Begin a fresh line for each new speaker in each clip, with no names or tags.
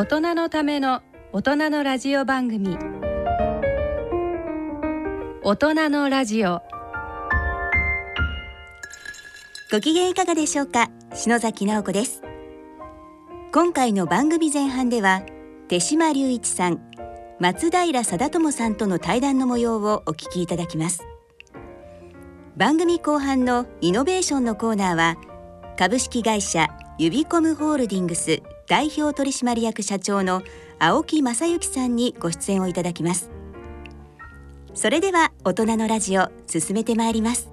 大人のための大人のラジオ番組。大人のラジオ。
ご機嫌いかがでしょうか？篠崎直子です。今回の番組前半では手島隆一さん松平貞友さんとの対談の模様をお聞きいただきます。番組後半のイノベーションのコーナーは株式会社ユビコムホールディングス代表取締役社長の青木正幸さんにご出演をいただきます。それでは大人のラジオ進めてまいります。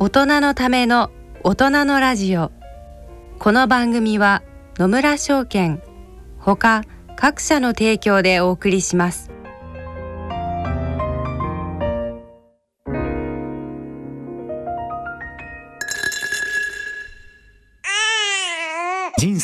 大人のための大人のラジオ。この番組は野村証券ほか各社の提供でお送りします。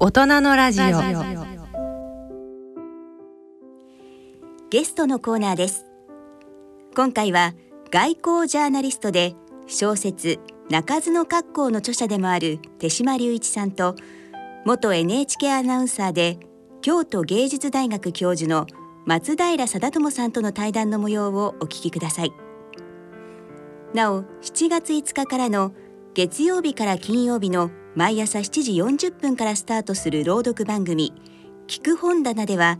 大人のラジオ。
ゲストのコーナーです。今回は外交ジャーナリストで小説鳴かずの格好の著者でもある手島隆一さんと元 NHK アナウンサーで京都芸術大学教授の松平貞友さんとの対談の模様をお聞きください。なお7月5日からの月曜日から金曜日の毎朝7時40分からスタートする朗読番組聞く本棚では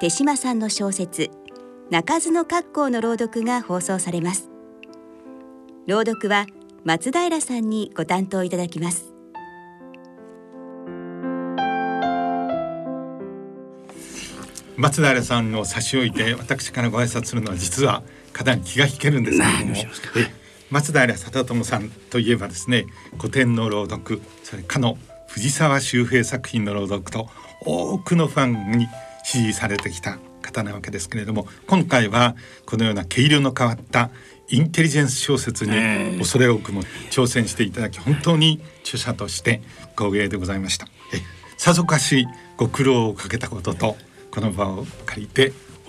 手島さんの小説鳴かずの格好の朗読が放送されます。朗読は松平さんにご担当いただきます。
松平さんを差し置いて私からご挨拶するのは実はかなり気が引けるんですけれども。松平貞友さんといえばですね古典の朗読それかの藤沢周平作品の朗読と多くのファンに支持されてきた方なわけですけれども今回はこのような毛色の変わったインテリジェンス小説に恐れ多くも挑戦していただき本当に著者として光栄でございました。えさぞかしご苦労をかけたこととこの場を借りて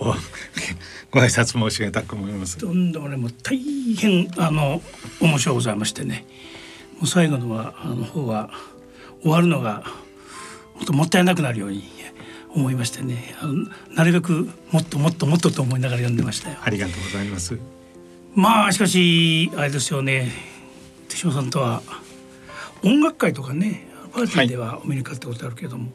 ご挨拶申し上げたく思います。
とんでもねもう大変あの面白いございましてねもう最後のはあの方は終わるのが本当もったいなくなるように思いましてね。あのなるべくもっともっともっとと思いながら読んでましたよ。
ありがとうございます。
まあしかしあれですよね。手嶋さんとは音楽会とかねパーティーではお目にかかったことあるけれども、はい、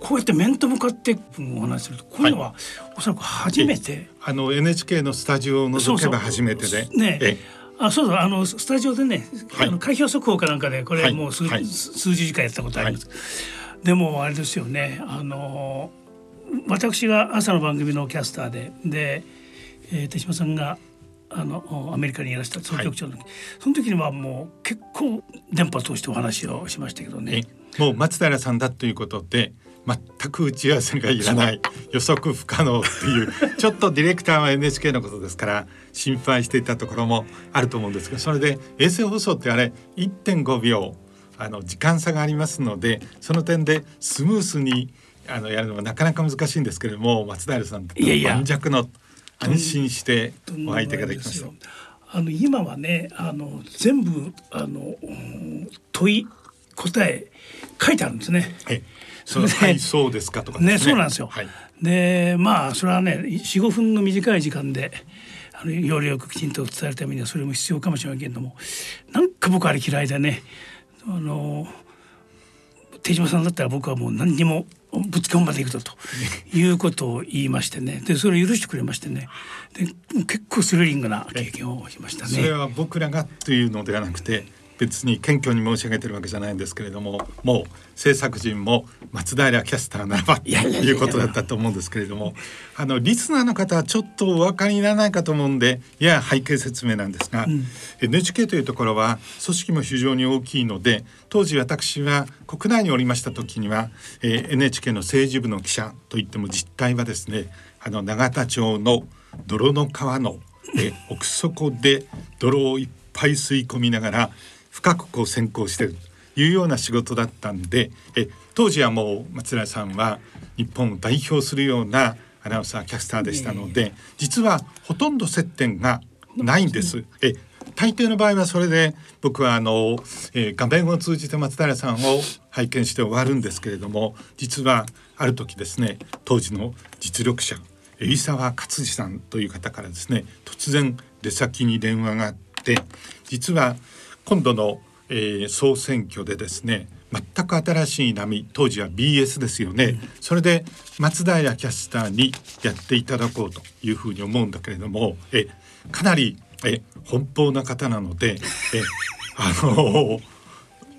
こうやって面と向かってお話するとこういうのはおそらく初めて、
あの NHK のスタジオを除けば初めてで。
ねあそうそうあのスタジオでね、はい、あの開票速報かなんかでこれもう数,、はい、数十時間やったことあります、でもあれですよねあの私が朝の番組のキャスターでで、えー、手嶋さんがあのアメリカにいらした総局長の時、はい、その時にはもう結構電波通してお話をしましたけどね。
もう松平さんだということで全く打ち合わせがいらない。予測不可能っていう。ちょっとディレクターは NHK のことですから心配していたところもあると思うんですがそれで衛星放送ってあれ1.5秒あの時間差がありますのでその点でスムースにあのやるのはなかなか難しいんですけれども松平さんって盤石の安心してお会いいただきました。
あの今はねあの全部あの問い答え書いてあるんですね。
それはいそうですかとか
ね、ね、そうなんですよ。はい、でまあそれはね45分の短い時間であの要領よくきちんと伝えるためにはそれも必要かもしれないけれどもなんか僕あれ嫌いでね。あの手島さんだったら僕はもう何にもぶつけ本番でいくぞと いうことを言いましてね。でそれを許してくれましてね。で結構スリリングな経験をしましたね。
それは僕らがというのではなくて別に謙虚に申し上げてるわけじゃないんですけれどももう制作陣も松平キャスターならばということだったと思うんですけれどもあのリスナーの方はちょっとお分かりにならないかと思うんでいや背景説明なんですが、うん、NHK というところは組織も非常に大きいので当時私は国内におりました時には、えー、NHK の政治部の記者といっても実態はですねあの永田町の泥の川の、え奥底で泥をいっぱい吸い込みながら深くこう先行してるというような仕事だったんでえ当時はもう松平さんは日本を代表するようなアナウンサーキャスターでしたので実はほとんど接点がないんです。え大抵の場合はそれで僕はあの、えー、画面を通じて松平さんを拝見して終わるんですけれども実はある時ですね当時の実力者海沢勝次さんという方からですね突然出先に電話があって実は今度の、えー、総選挙でですね全く新しい波当時は BS ですよね、うん、それで松平キャスターにやっていただこうというふうに思うんだけれどもえかなりえ奔放な方なのでえ あの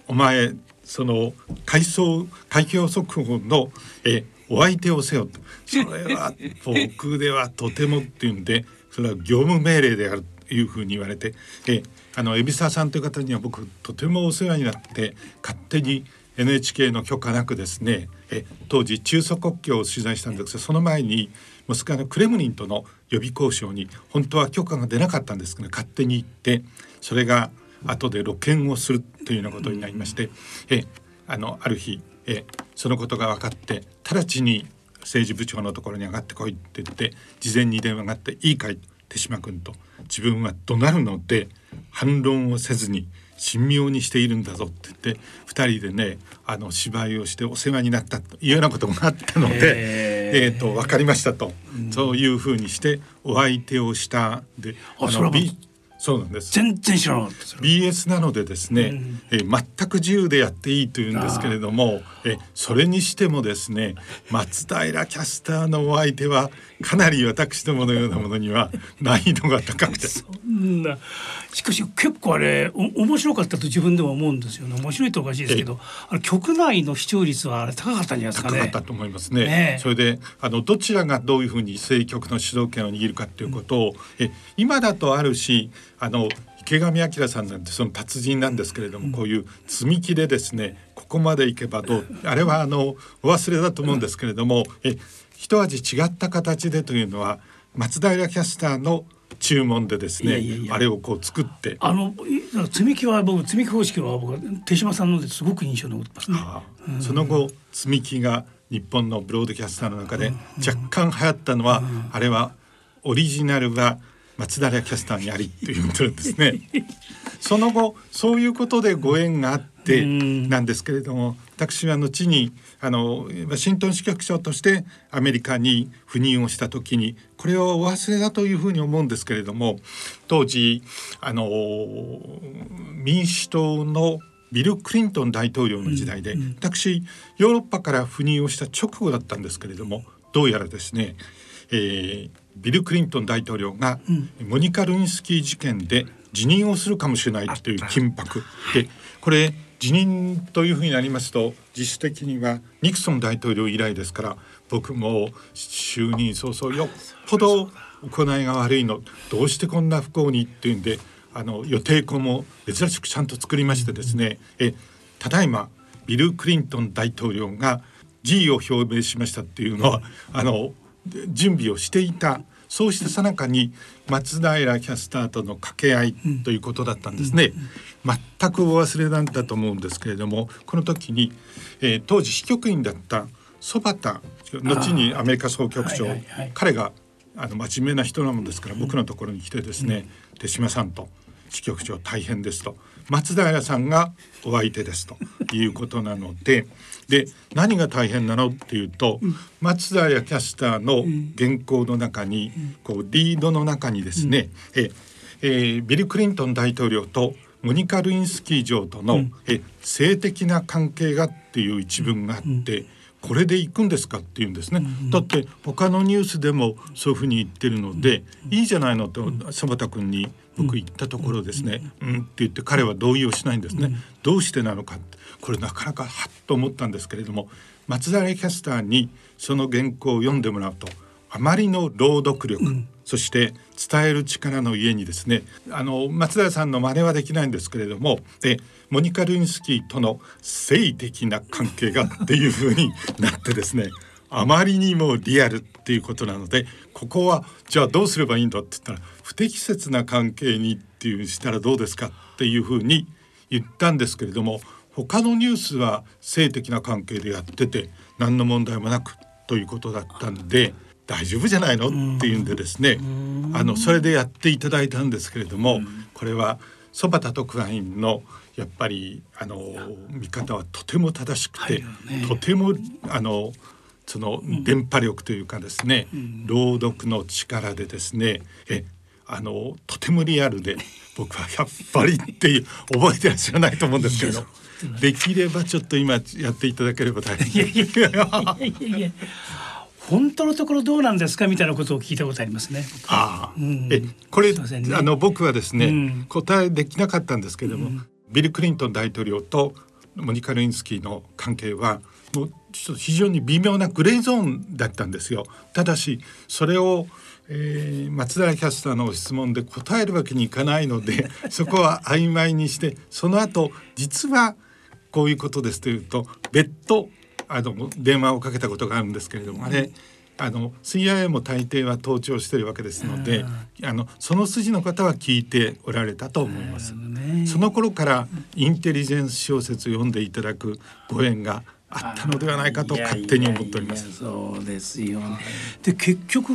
お前その海藻海峡速報のえお相手をせよと。それは僕ではとてもっていうんでそれは業務命令である。というふうに言われてえあの海老沢さんという方には僕とてもお世話になって勝手に NHK の許可なくですねえ当時中祖国境を取材したんですがその前にモスクワのクレムリンとの予備交渉に本当は許可が出なかったんですけど勝手に行ってそれが後で露見をするというようなことになりましてえあのある日えそのことが分かって直ちに政治部長のところに上がってこいって言って事前に電話があって「いいかい？手島君」と。自分は怒鳴るので反論をせずに神妙にしているんだぞって言って2人でねあの芝居をしてお世話になったというようなことがあったので、えー、と分かりましたと、うん、そういうふうにしてお相手をした。で
あの
そうなんです。
全然知らなかった
BS なのでですね、うん、え全く自由でやっていいというんですけれどもえそれにしてもですね松平キャスターのお相手はかなり私どものようなものには 難易度が高くて。
そんな。しかし結構あれお面白かったと自分でも思うんですよね。面白いとおかしいですけどあれ局内の視聴率はあれ高かったんじゃないですかね。
高かったと思いますね、ね、それであのどちらがどういうふうに政局の主導権を握るかということを、うん、え今だとあるしあの池上彰さんなんてその達人なんですけれども、うん、こういう積み木でですねここまでいけばどうあれはあのお忘れだと思うんですけれども、うん、え一味違った形でというのは松平キャスターの注文でですねあれをこう作って。
あの積み木は僕積み木方式は僕手島さんのですごく印象残ってますね、は
あうん、その後積み木が日本のブロードキャスターの中で若干流行ったのは、うん、あれはオリジナルが松平キャスターにありと言ってるんですね。その後そういうことでご縁があってなんですけれども私は後にあのワシントン支局長としてアメリカに赴任をした時にこれはお忘れだというふうに思うんですけれども当時あの民主党のビル・クリントン大統領の時代で、私ヨーロッパから赴任をした直後だったんですけれどもどうやらですね、えー、ビル・クリントン大統領がモニカ・ルインスキー事件で辞任をするかもしれないという緊迫。でこれ辞任というふうになりますと実質的にはニクソン大統領以来ですから僕も就任早々よっぽど行いが悪いの。どうしてこんな不幸にっていうんであの予定稿も珍しくちゃんと作りましてですね。えただいまビル・クリントン大統領が辞意を表明しましたっていうのはあの準備をしていた。そうしたさなかに松平キャスターとの掛け合いということだったんですね、全くお忘れなんだと思うんですけれどもこの時に、えー、当時支局員だった曽畑後にアメリカ総局長、彼があの真面目な人なもんですから僕のところに来てですね、手島さんと支局長大変ですと。松平さんがお相手ですということなのでで何が大変なのっていうと、うん、松平キャスターの原稿の中に、こうリードの中にですね、うん、ええー、ビル・クリントン大統領とモニカ・ルインスキー城との、うん、え性的な関係がっていう一文があって、これで行くんですかって言うんですね、だって他のニュースでもそういうふうに言ってるので、いいじゃないのと柴田君に僕言ったところですね、うんって言って彼は同意をしないんですね、どうしてなのかこれなかなかはっと思ったんですけれども松平キャスターにその原稿を読んでもらうとあまりの朗読力、うん、そして伝える力の家にですねあの松平さんの真似はできないんですけれどもでモニカ・ルインスキーとの性的な関係がっていうふうになってですねあまりにもリアルっていうことなのでここはじゃあどうすればいいんだって言ったら不適切な関係にっていうしたらどうですかっていうふうに言ったんですけれども他のニュースは性的な関係でやってて何の問題もなくということだったんで大丈夫じゃないの？っていうんでですねあのそれでやっていただいたんですけれどもこれはそば田特派員のやっぱりあの見方はとても正しくて、とてもあのその電波力というかですね、朗読の力でですねえあのとてもリアルで僕はやっぱりっていう覚えてらっしゃらないと思うんですけどできればちょっと今やっていただければ大変。いやいやいやいや
本当のところどうなんですかみたいなことを聞いたことありますね。
ああ、うん、えこれ、ね、あの僕はですね、うん、答えできなかったんですけれども、うん、ビル・クリントン大統領とモニカ・ルインスキーの関係はもうちょっと非常に微妙なグレーゾーンだったんですよ。ただしそれをえー、松平キャスターの質問で答えるわけにいかないので そこは曖昧にしてその後実はこういうことですというと別途あの電話をかけたことがあるんですけれどもあれあの CIA も大抵は盗聴しているわけですのであのその筋の方は聞いておられたと思います。その頃からインテリジェンス小説を読んでいただくご縁があったのではないかと勝手に思っております。
そうですよ、ね、で結局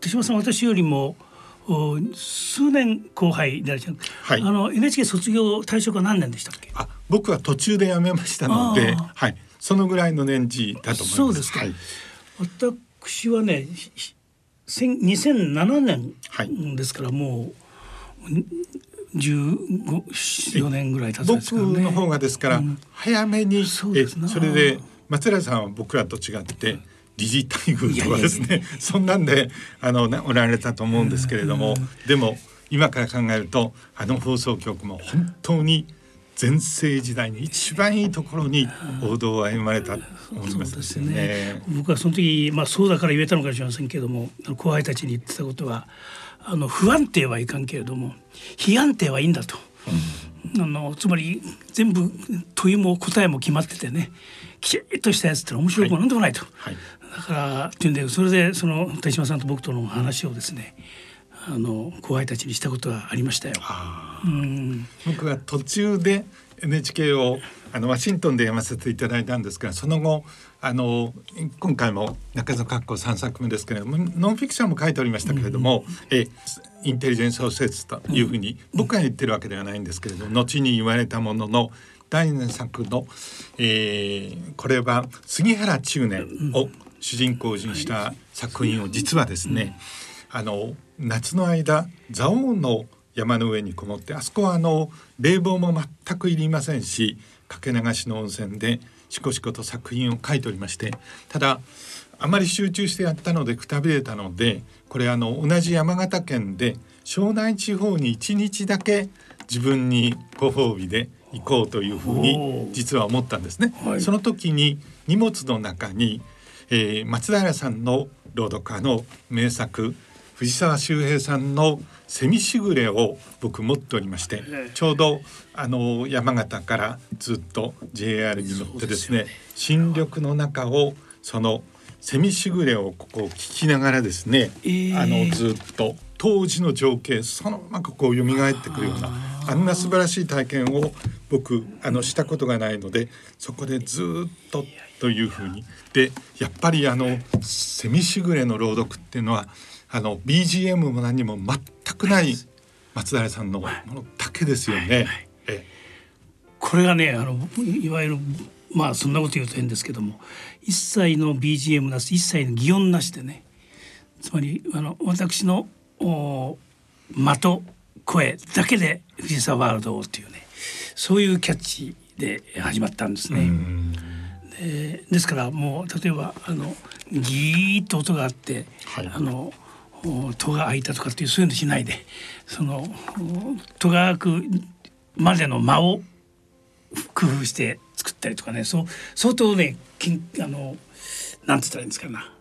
手島さん私よりも数年後輩でいらっしゃる、はい、あの NHK 卒業退職は何年でしたっけ？あ
僕は途中で辞めましたので、はい、そのぐらいの年次だと思います。そうですか。はい、
私はね、2007年ですから、もう15年ぐらい経つんです
ね、僕の方がですから、早めに、うん、そえそれで松平さんは僕らと違って理事待遇とかですね そんなんであのおられたと思うんですけれども、でも今から考えるとあの放送局も本当に全盛時代に一番いいところに王道を歩まれたと思いますね、ね、
僕はその時まあそうだから言えたのかもしれませんけれども後輩たちに言ってたことはあの不安定はいかんけれども非安定はいいんだと。うん、あのつまり全部問いも答えも決まっててねきちっとしたやつって面白くもなんでもないと、はい。はい、だからっていうんでそれでその手島さんと僕との話をですねあの後輩たちにしたことはありましたよ。
うん、僕は途中で NHK をあのワシントンで読ませていただいたんですがその後あの今回も中園括弧3作目ですけれどもノンフィクションも書いておりましたけれども、うん、えインテリジェンス小説というふうに、僕が言ってるわけではないんですけれども後に言われたものの第2作の、えー、これは杉原中年を主人公にした作品を実はですね、あの夏の間蔵王の山の上にこもってあそこはあの冷房も全くいりませんしかけ流しの温泉でしこしこと作品を書いておりましてただあまり集中してやったのでくたびれたのでこれあの同じ山形県で庄内地方に1日だけ自分にご褒美で行こうというふうに実は思ったんですね。はい、その時に荷物の中に、えー、松平さんの朗読家の名作藤沢周平さんの「セミしぐれ」を僕持っておりましてちょうどあの山形からずっと JR に乗ってですね新緑の中をそのセミしぐれをここ聞きながらですね、えー、あのずっと当時の情景そのままこう蘇ってくるようなあんな素晴らしい体験を僕あのしたことがないのでそこでずっとというふうに。でやっぱりあのセミしぐれの朗読っていうのはあの BGM も何も全くない松平さんのものだけですよね。
これがねあのいわゆるまあそんなこと言うと変ですけども一切の BGM なし一切の擬音なしでねつまりあの私の的声だけで藤沢ワールドをっていうねそういうキャッチで始まったんですね。でですからもう例えばあのギーッと音があって、はい、あの戸が開いたとかっていうそういうのしないでその戸が開くまでの間を工夫して作ったりとかね。そう相当ねあのなんて言ったらいいんですかな。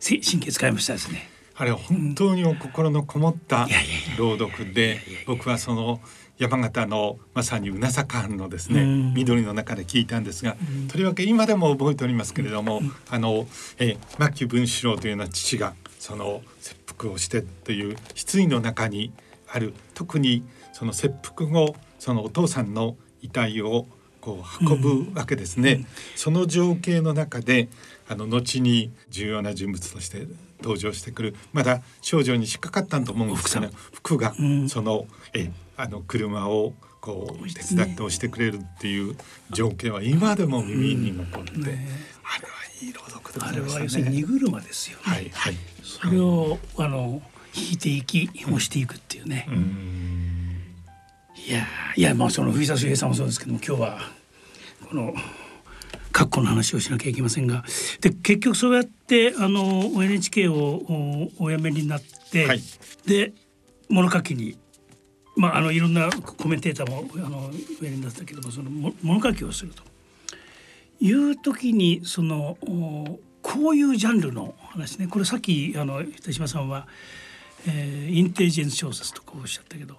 神経使いましたですね。
あれは本当にお心のこもった朗読で僕はその山形のまさにうなさ藩のですね、緑の中で聞いたんですが、とりわけ今でも覚えておりますけれども、あの、え牧文四郎というような父がその切腹をしてという失意の中にある特にその切腹後そのお父さんの遺体をこう運ぶわけですね、うん、その情景の中であの後に重要な人物として登場してくるまだ少女に引っかかったと思うんですけど服が、そのえあの車をこう手伝って押してくれるっていう情景は今でも耳に残って、あれはあれは要する
に荷車ですよ、ね、はいはい。それをあの引いていき押していくっていうね。うん。いやいやまあその藤田修平さんもそうですけども今日はこの括弧の話をしなきゃいけませんが。で結局そうやってあの NHK をお辞めになって、はい、で物書きにまああのいろんなコメンテーターもあのおやりになったけどもその物書きをするという時にそのこういうジャンルの話ね。これさっきあの手島さんはえー、インテリジェンス小説とかおっしゃったけど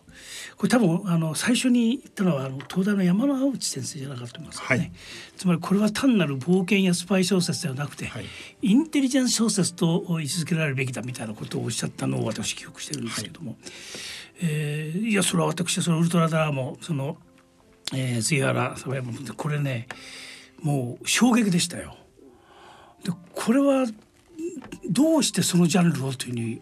これ多分あの最初に言ったのはあの東大の山之内先生じゃなかったと思いますね、はい、つまりこれは単なる冒険やスパイ小説ではなくて、はい、インテリジェンス小説と位置づけられるべきだみたいなことをおっしゃったのを私記憶してるんですけども、はい、えー、いやそれは私そのウルトラダーもその、えー、杉原沢山もこれねもう衝撃でしたよ。でこれはどうしてそのジャンルをというふうに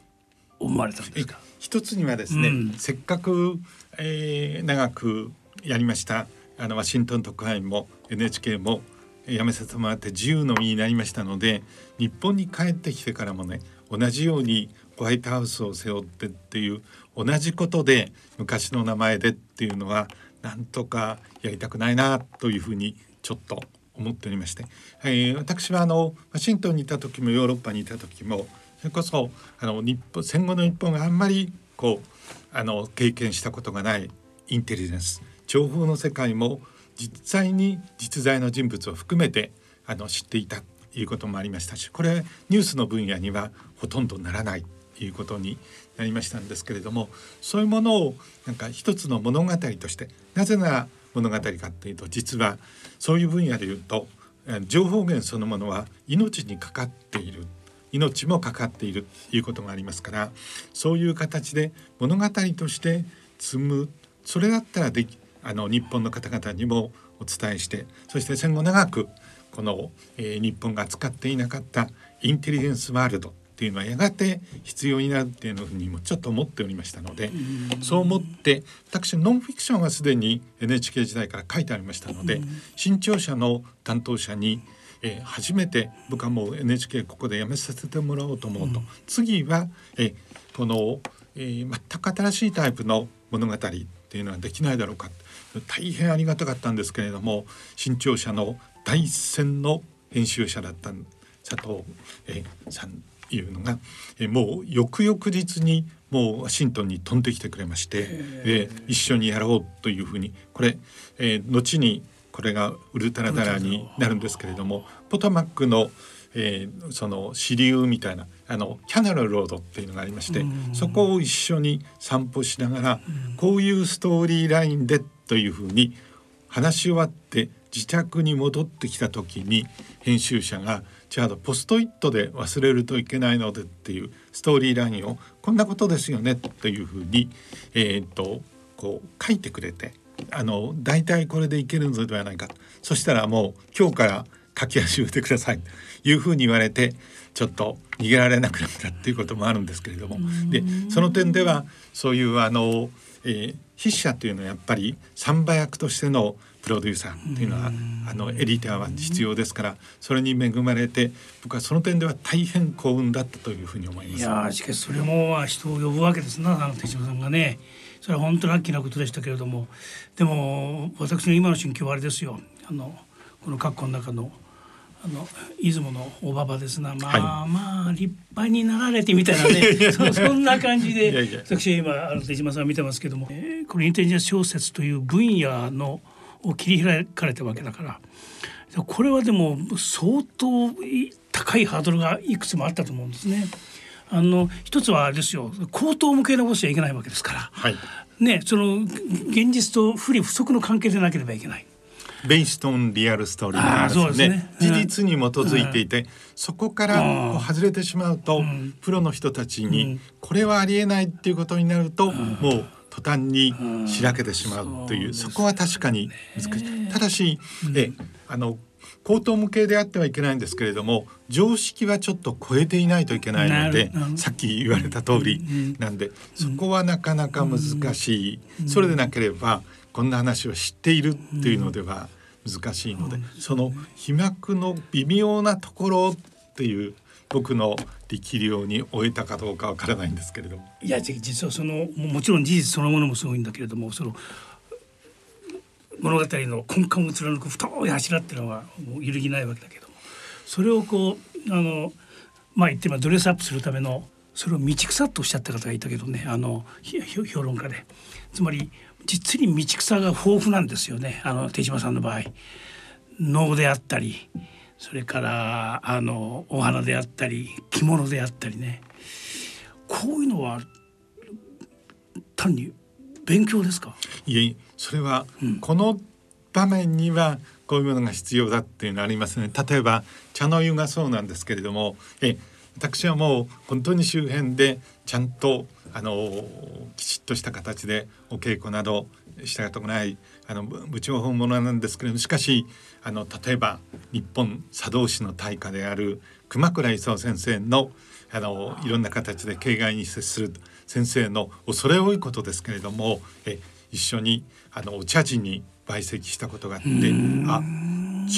思われたんですか？
一つにはですね、うん、せっかく、えー、長くやりましたあのワシントン特派員も NHK も辞めさせてもらって自由の身になりましたので日本に帰ってきてからもね同じようにホワイトハウスを背負ってっていう同じことで昔の名前でっていうのはなんとかやりたくないなというふうにちょっと思っておりまして、えー、私はあのワシントンにいた時もヨーロッパにいた時もそれこそあの日本戦後の日本があんまりこうあの経験したことがないインテリジェンス情報の世界も実際に実在の人物を含めてあの知っていたということもありましたしこれニュースの分野にはほとんどならないということになりましたんですけれどもそういうものをなんか一つの物語としてなぜなら物語かっていうと実はそういう分野で言うと情報源そのものは命にかかっている。命もかかっているということがありますからそういう形で物語として積む。それだったらであの日本の方々にもお伝えしてそして戦後長くこの、えー、日本が使っていなかったインテリジェンスワールドっていうのはやがて必要になるっていうふうにもちょっと思っておりましたのでそう思って私ノンフィクションはすでに NHK 時代から書いてありましたので新潮社の担当者に「えー、初めて僕はもう NHK ここで辞めさせてもらおうと思うと、うん、次は、えー、この、えー、全く新しいタイプの物語っていうのはできないだろうか。大変ありがたかったんですけれども新潮社の第一線の編集者だった佐藤、えー、さんいうのが、えー、もう翌々日にもうワシントンに飛んできてくれまして、えー、一緒にやろうというふうにこれ、えー、後にこれがウルトラダラーになるんですけれどもポトマックの、えー、その支流みたいなあのキャナルロードっていうのがありましてそこを一緒に散歩しながらこういうストーリーラインでというふうに話し終わって自宅に戻ってきた時に編集者がじゃあポストイットで忘れるといけないのでっていうストーリーラインをこんなことですよねというふうに、えー、っとこう書いてくれてあの大体これでいけるのではないかそしたらもう今日から書き始めてくださいというふうに言われてちょっと逃げられなくなったっていうこともあるんですけれども。でその点ではそういうあの、えー、筆者というのはやっぱり三馬役としてのプロデューサーっていうのはあのエディターは必要ですからそれに恵まれて僕はその点では大変幸運だったというふうに思います。
いやしかしそれも人を呼ぶわけですな手島さんがね。それは本当ラッキーなことでしたけれども。でも私の今の心境はあれですよ。あのこの括弧の中のあの出雲のおばばですな。まあ、はい、まあ立派になられてみたいなね。そそんな感じで私は今あの手島さん見てますけども、えー、このインテリジェンス小説という分野のを切り開かれたわけだから。これはでも相当高いハードルがいくつもあったと思うんですね。あの一つはあれですよ。口頭向け残しちゃいけないわけですから、はい、ねその現実と不利不足の関係でなければいけない。
ベイストンリアルストーリーですね、ね、事実に基づいていて、うん、そこから外れてしまうと、うん、プロの人たちにこれはありえないっていうことになると、うん、もう途端にしらけてしまうという、そこは確かに難しい。ただし、えあの口頭無形であってはいけないんですけれども常識はちょっと超えていないといけないのでさっき言われた通りなんで、そこはなかなか難しい、それでなければこんな話を知っているっていうのでは難しいので、その飛膜の微妙なところっていう僕の力量に終えたかどうかわからないんですけれど。も。
いや実はそのもちろん事実そのものもすごいんだけれどもその物語の根幹を貫く太い柱っていうのは揺るぎないわけだけど。もそれをこうあのまあ言ってみればドレスアップするためのそれを道草とおっしゃった方がいたけどねあの評論家で。つまり実に道草が豊富なんですよね。あの手島さんの場合。能であったりそれからあのお花であったり着物であったりね。こういうのは単に勉強ですか？
いえそれは、この場面にはこういうものが必要だっていうのありますね。例えば茶の湯がそうなんですけれどもえ私はもう本当に周辺でちゃんとあのきちっとした形でお稽古などしたことないあの部長本物なんですけれどもしかしあの例えば日本茶道師の大家である熊倉勲先生のあのいろんな形で形骸に接する先生の恐れ多いことですけれどもえ一緒にあのお茶人に陪席したことがあってあ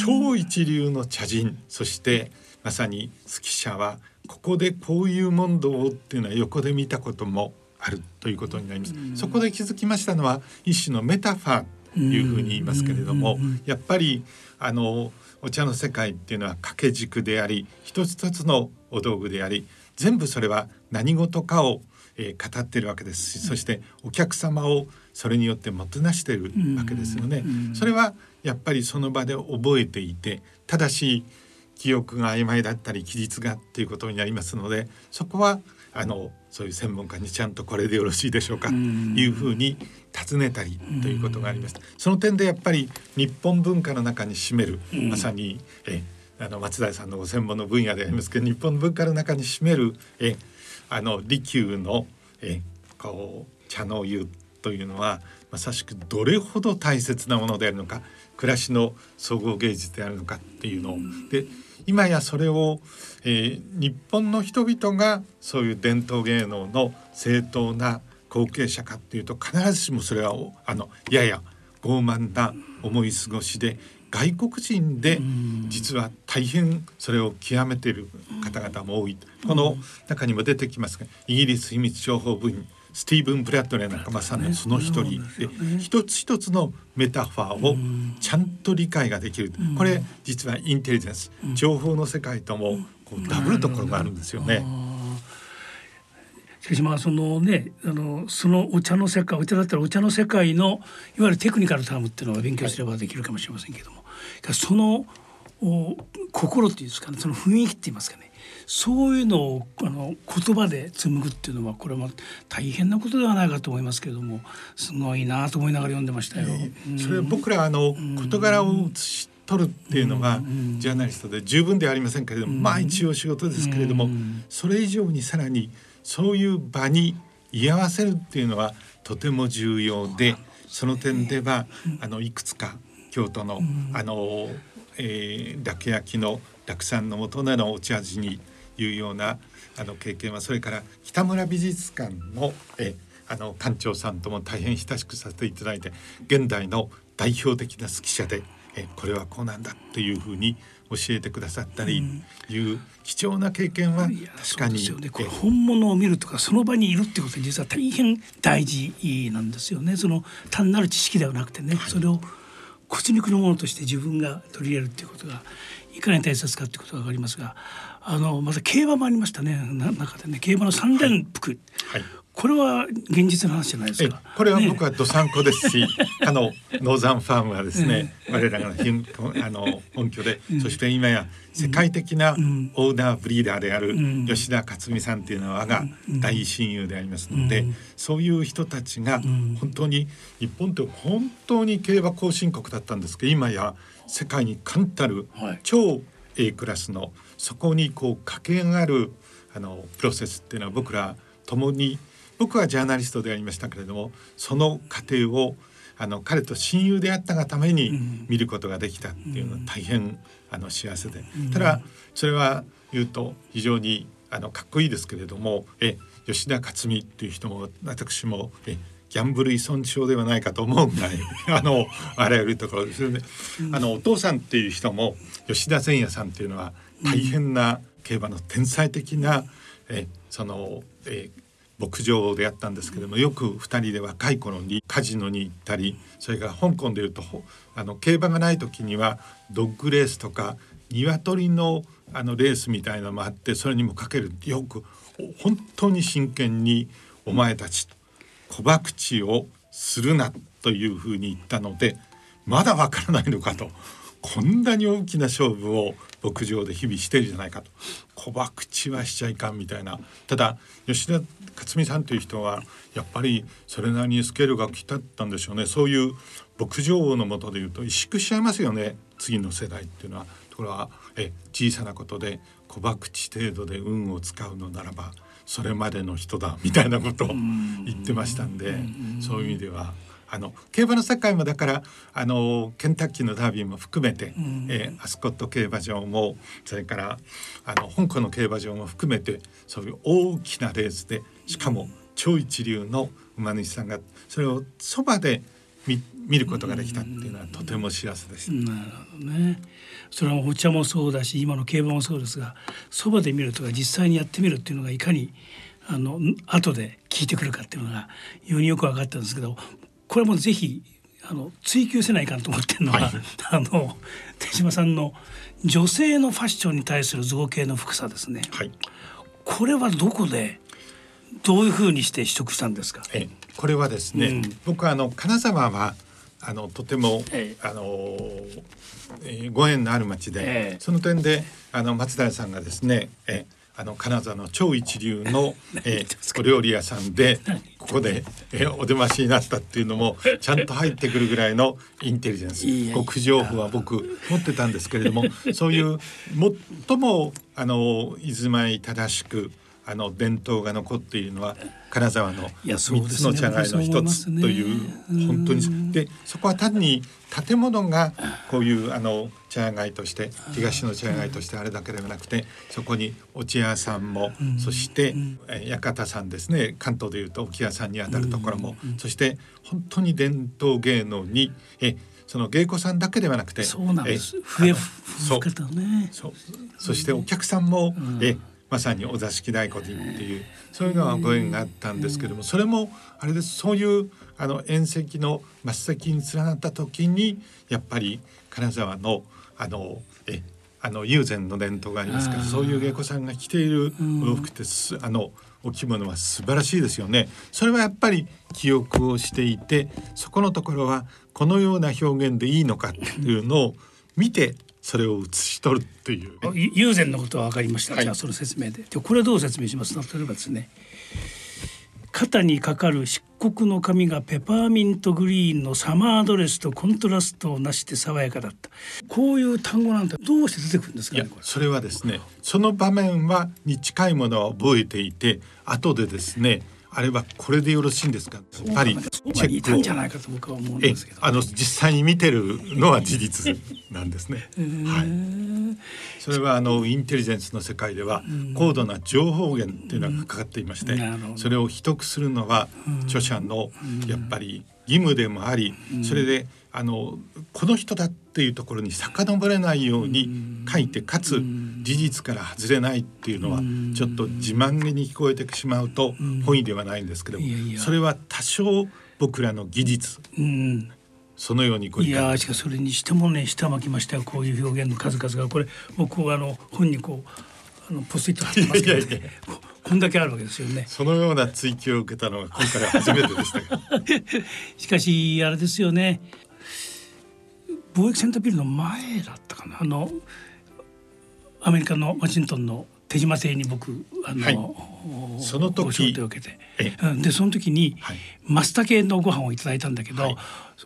超一流の茶人そしてまさに月社はここでこういう問答をっていうのは横で見たこともあるということになります。そこで気づきましたのは一種のメタファーというふうに言いますけれどもやっぱりあのお茶の世界っていうのは掛け軸であり一つ一つのお道具であり全部それは何事かを、えー、語っているわけですしそしてお客様をそれによってもてなしているわけですよね。それはやっぱりその場で覚えていてただし記憶が曖昧だったり記述がっていうことになりますのでそこはあのそういう専門家にちゃんとこれでよろしいでしょうかというふうに尋ねたりということがあります。その点でやっぱり日本文化の中に占めるまさにえあの松平さんのご専門の分野でありますけど日本文化の中に占めるえあの利休のえこう茶の湯というのはまさしくどれほど大切なものであるのか暮らしの総合芸術であるのかっていうのを。で今やそれを、えー、日本の人々がそういう伝統芸能の正当な後継者かっていうと必ずしもそれはあのやや傲慢な思い過ごしで外国人で実は大変それを極めている方々も多い。この中にも出てきますがイギリス秘密情報部員スティーブン・ブラッドレー仲間さんのその一人。で一つ一つのメタファーをちゃんと理解ができる。これ実はインテリジェンス。情報の世界ともこうダブルところがあるんですよね。
しかしまあそのねあのそのお茶の世界お茶だったらお茶の世界のいわゆるテクニカルタームっていうのは勉強すればできるかもしれませんけども、そのお心っていうんですかね。その雰囲気って言いますかねそういうのをあの言葉で紡ぐっていうのはこれも大変なことではないかと思いますけれどもすごいなと思いながら読んでましたよ。
それ僕らあの事柄を写し取るっていうのがジャーナリストで十分ではありませんけれども、まあ一応仕事ですけれども、それ以上にさらにそういう場に居合わせるっていうのはとても重要でその点ではあのいくつか京都のあの、えー、楽焼の楽さんの元でのお茶事にいうようなあの経験はそれから北村美術館のえあの館長さんとも大変親しくさせていただいて現代の代表的な指揮者でえこれはこうなんだっていうふうに教えてくださったりいう貴重な経験は確かに、
ね、これ本物を見るとかその場にいるってことは実は大変大事なんですよね。その単なる知識ではなくてね、はい、それを骨肉のものとして自分が取り入れるっていうことがいかに大切かっていうことが分かりますがあのまた競馬もありましたね。中でね競馬の三連服、はい。はい、これは現実の話じゃないですか。
これは僕はどさんこですし、ね、あのノーザンファームはですね、我らがあの本拠で、うん、そして今や世界的なオーダーブリーダーである吉田克美さんっていうのは我が大親友でありますので、そういう人たちが本当に日本って本当に競馬後進国だったんですけど今や世界に冠たる超 A クラスのそこにこう駆け上がるあのプロセスっていうのは僕ら共に僕はジャーナリストでありましたけれどもその過程をあの彼と親友であったがために見ることができたっていうのは大変あの幸せで、ただそれは言うと非常にあのかっこいいですけれどもえ吉田克美っていう人も私もえギャンブル依存症ではないかと思うぐらい あのあらゆるところですよね。あのお父さんっていう人も吉田善也さんっていうのは大変な競馬の天才的なえそのえ牧場でやったんですけどもよく2人で若い頃にカジノに行ったりそれから香港でいうとあの競馬がない時にはドッグレースとか鶏のあのレースみたいなのもあってそれにもかけるよく本当に真剣に「お前たち小博をするな」というふうに言ったのでまだわからないのかとこんなに大きな勝負を牧場で日々してるじゃないかと。小博はしちゃいかんみたいな。ただ吉田克美さんという人はやっぱりそれなりにスケールが来たったんでしょうね。そういう牧場王のもとでいうと萎縮しちゃいますよね。次の世代っていうのは。ところがえ小さなことで小博程度で運を使うのならばそれまでの人だみたいなことを言ってましたんでそういう意味ではあの競馬の世界もだからあのケンタッキーのダービーも含めて、うん、えー、アスコット競馬場もそれからあの香港の競馬場も含めてそういう大きなレースでしかも超一流の馬主さんがそれをそばで見見ることができたっていうのはとても幸せです。
なるほどね。それはお茶もそうだし今の競馬もそうですがそばで見るとか実際にやってみるっていうのがいかにあの後で聞いてくるかっていうのがよりよく分かったんですけどこれもぜひあの追求せないかんと思ってるのは、はい、あの手島さんの女性のファッションに対する造形の深さですね。はい、これはどこでどういうふうにして取得したんですか？
えこれはですね、うん、僕はあの金沢はあのとても、ええ、あの、えー、ご縁のある町で、え、その点であの松平さんがですね、えあの金沢の超一流の、えー、お料理屋さんでここで、えー、お出ましになったっていうのも ちゃんと入ってくるぐらいのインテリジェンス。極上符は僕持ってたんですけれども そういう最もあの居住まい正しくあの伝統が残っているのは金沢の3つの茶街の一つという本当に。でそこは単に建物がこういうあの茶屋街として東の茶屋街としてあれだけではなくてそこにお茶屋さんも、そして館さんですね。関東でいうと置屋さんにあたるところも、そして本当に伝統芸能にえその芸妓さんだけではなくて
そうなんです。増え増ね。
そう。そしてお客さんも、えまさにお座敷太鼓人っていうそういうのはご縁があったんですけどもそれもあれです。そういうあの縁石の末席に連なった時にやっぱり金沢のあのえあの友禅の伝統がありますからそういう芸妓さんが着ているお洋服ってすあのお着物は素晴らしいですよね。それはやっぱり記憶をしていてそこのところはこのような表現でいいのかっていうのを見てそれを写し取るっていう、
ね、友禅のことは分かりました、はい、じゃあその説明で。でこれはどう説明します例えばですね肩にかかる漆黒の髪がペパーミントグリーンのサマードレスとコントラストをなして爽やかだった。こういう単語なんてどうして出てくるんですか、ね、
それはですねその場面はに近いものは覚えていて後でですねあれはこれでよろしいんですか？やっぱりチ
ェックを。じゃないかと僕は思うんですけど。
あの実際に見てるのは事実なんですね。はい、それはあのインテリジェンスの世界では高度な情報源っていうのがかかっていましてそれを秘匿するのは著者のやっぱり義務でもありそれであのこの人だっていうところに遡れないように書いてかつ事実から外れないっていうのはちょっと自慢げに聞こえてしまうと本意ではないんですけどもそれは多少僕らの技術そのように
いやしかそれにしてもね下巻きましたよこういう表現の数々がこれ僕はあの本にこうあのポスイット貼ってますけどね。こんだけあるわけですよね。
そのような追求を受けたのは今回は初めてでした
しかしあれですよね貿易センタービルの前だったかな。あのアメリカのワシントンの手島邸に僕あの、はい、
その時
招待を受けて。でその時に、はい、マスタケのご飯をいただいたんだけど、はい、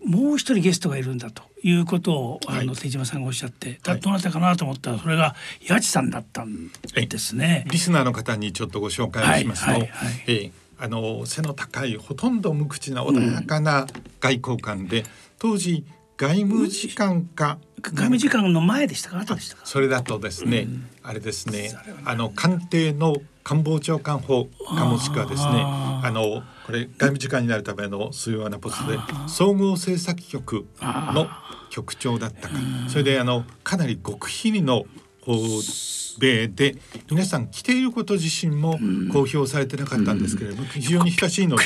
もう一人ゲストがいるんだということをあの、手島さんがおっしゃって、はい、どなたかなと思ったらそれが八千さんだったんですね。
リスナーの方にちょっとご紹介をしますと、はいはいえー、あの背の高いほとんど無口な穏やかな外交官で、うん、当時外務次官か。
外務次官の前でしたか？後でしたか？
それだとですね、うん、あれですねあの官邸の官房長官補かもしくはですねあのこれ外務次官になるための重要なポストで総合政策局の局長だったか。それであのかなり極秘裏の米で皆さん着ていること自身も公表されてなかったんですけれども、非常に親しいので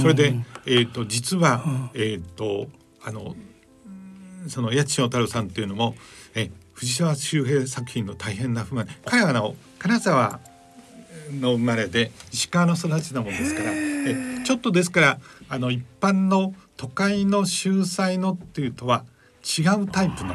それで、えー、と実は、えー、とあのその八千代太郎さんっていうのもえ藤沢周平作品の大変な不満。彼はあの金沢の生まれで石川の育ちなもんですからえちょっとですからあの一般の都会の秀才のっていうとは違うタイプの。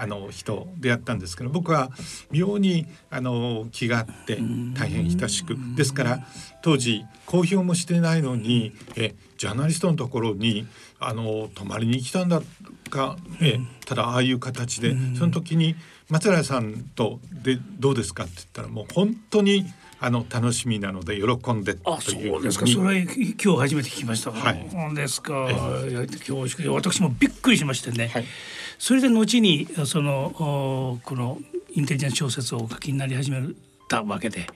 あの人であったんですけど僕は妙にあの気があって大変親しく。ですから当時公表もしてないのにえジャーナリストのところにあの泊まりに来たんだか、えただああいう形で。その時に松原さんとでどうですかって言ったらもう本当にあの楽しみなので喜んで
あそうですか。それ今日初めて聞きましたはい。そうですか。今日私もびっくりしましてね、はい。それで後にそのこのインテリジェンス小説をお書きになり始めたわけでや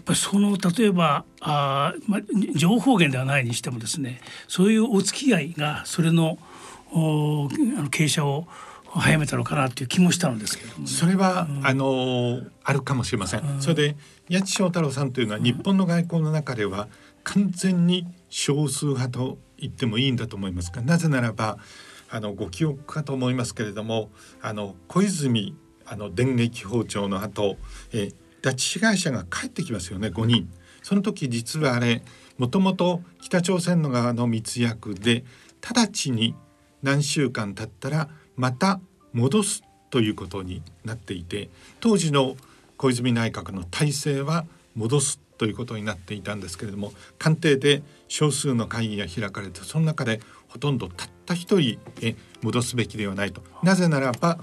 っぱりその例えばあ、まあ、情報源ではないにしてもですねそういうお付き合いがそれの傾斜を早めたのかなという気もしたのですけど、
ね、それは、うん、あのあるかもしれません。うん、それで八千翔太郎さんというのは日本の外交の中では完全に少数派と言ってもいいんだと思いますがなぜならばあのご記憶かと思いますけれどもあの小泉あの電撃包丁の後、え拉致被害者が帰ってきますよね5人。その時実はあれもともと北朝鮮の側の密約で直ちに何週間経ったらまた戻すということになっていて当時の小泉内閣の体制は戻すということになっていたんですけれども官邸で少数の会議が開かれてその中でほとんどたった一人え戻すべきではないと。なぜならば、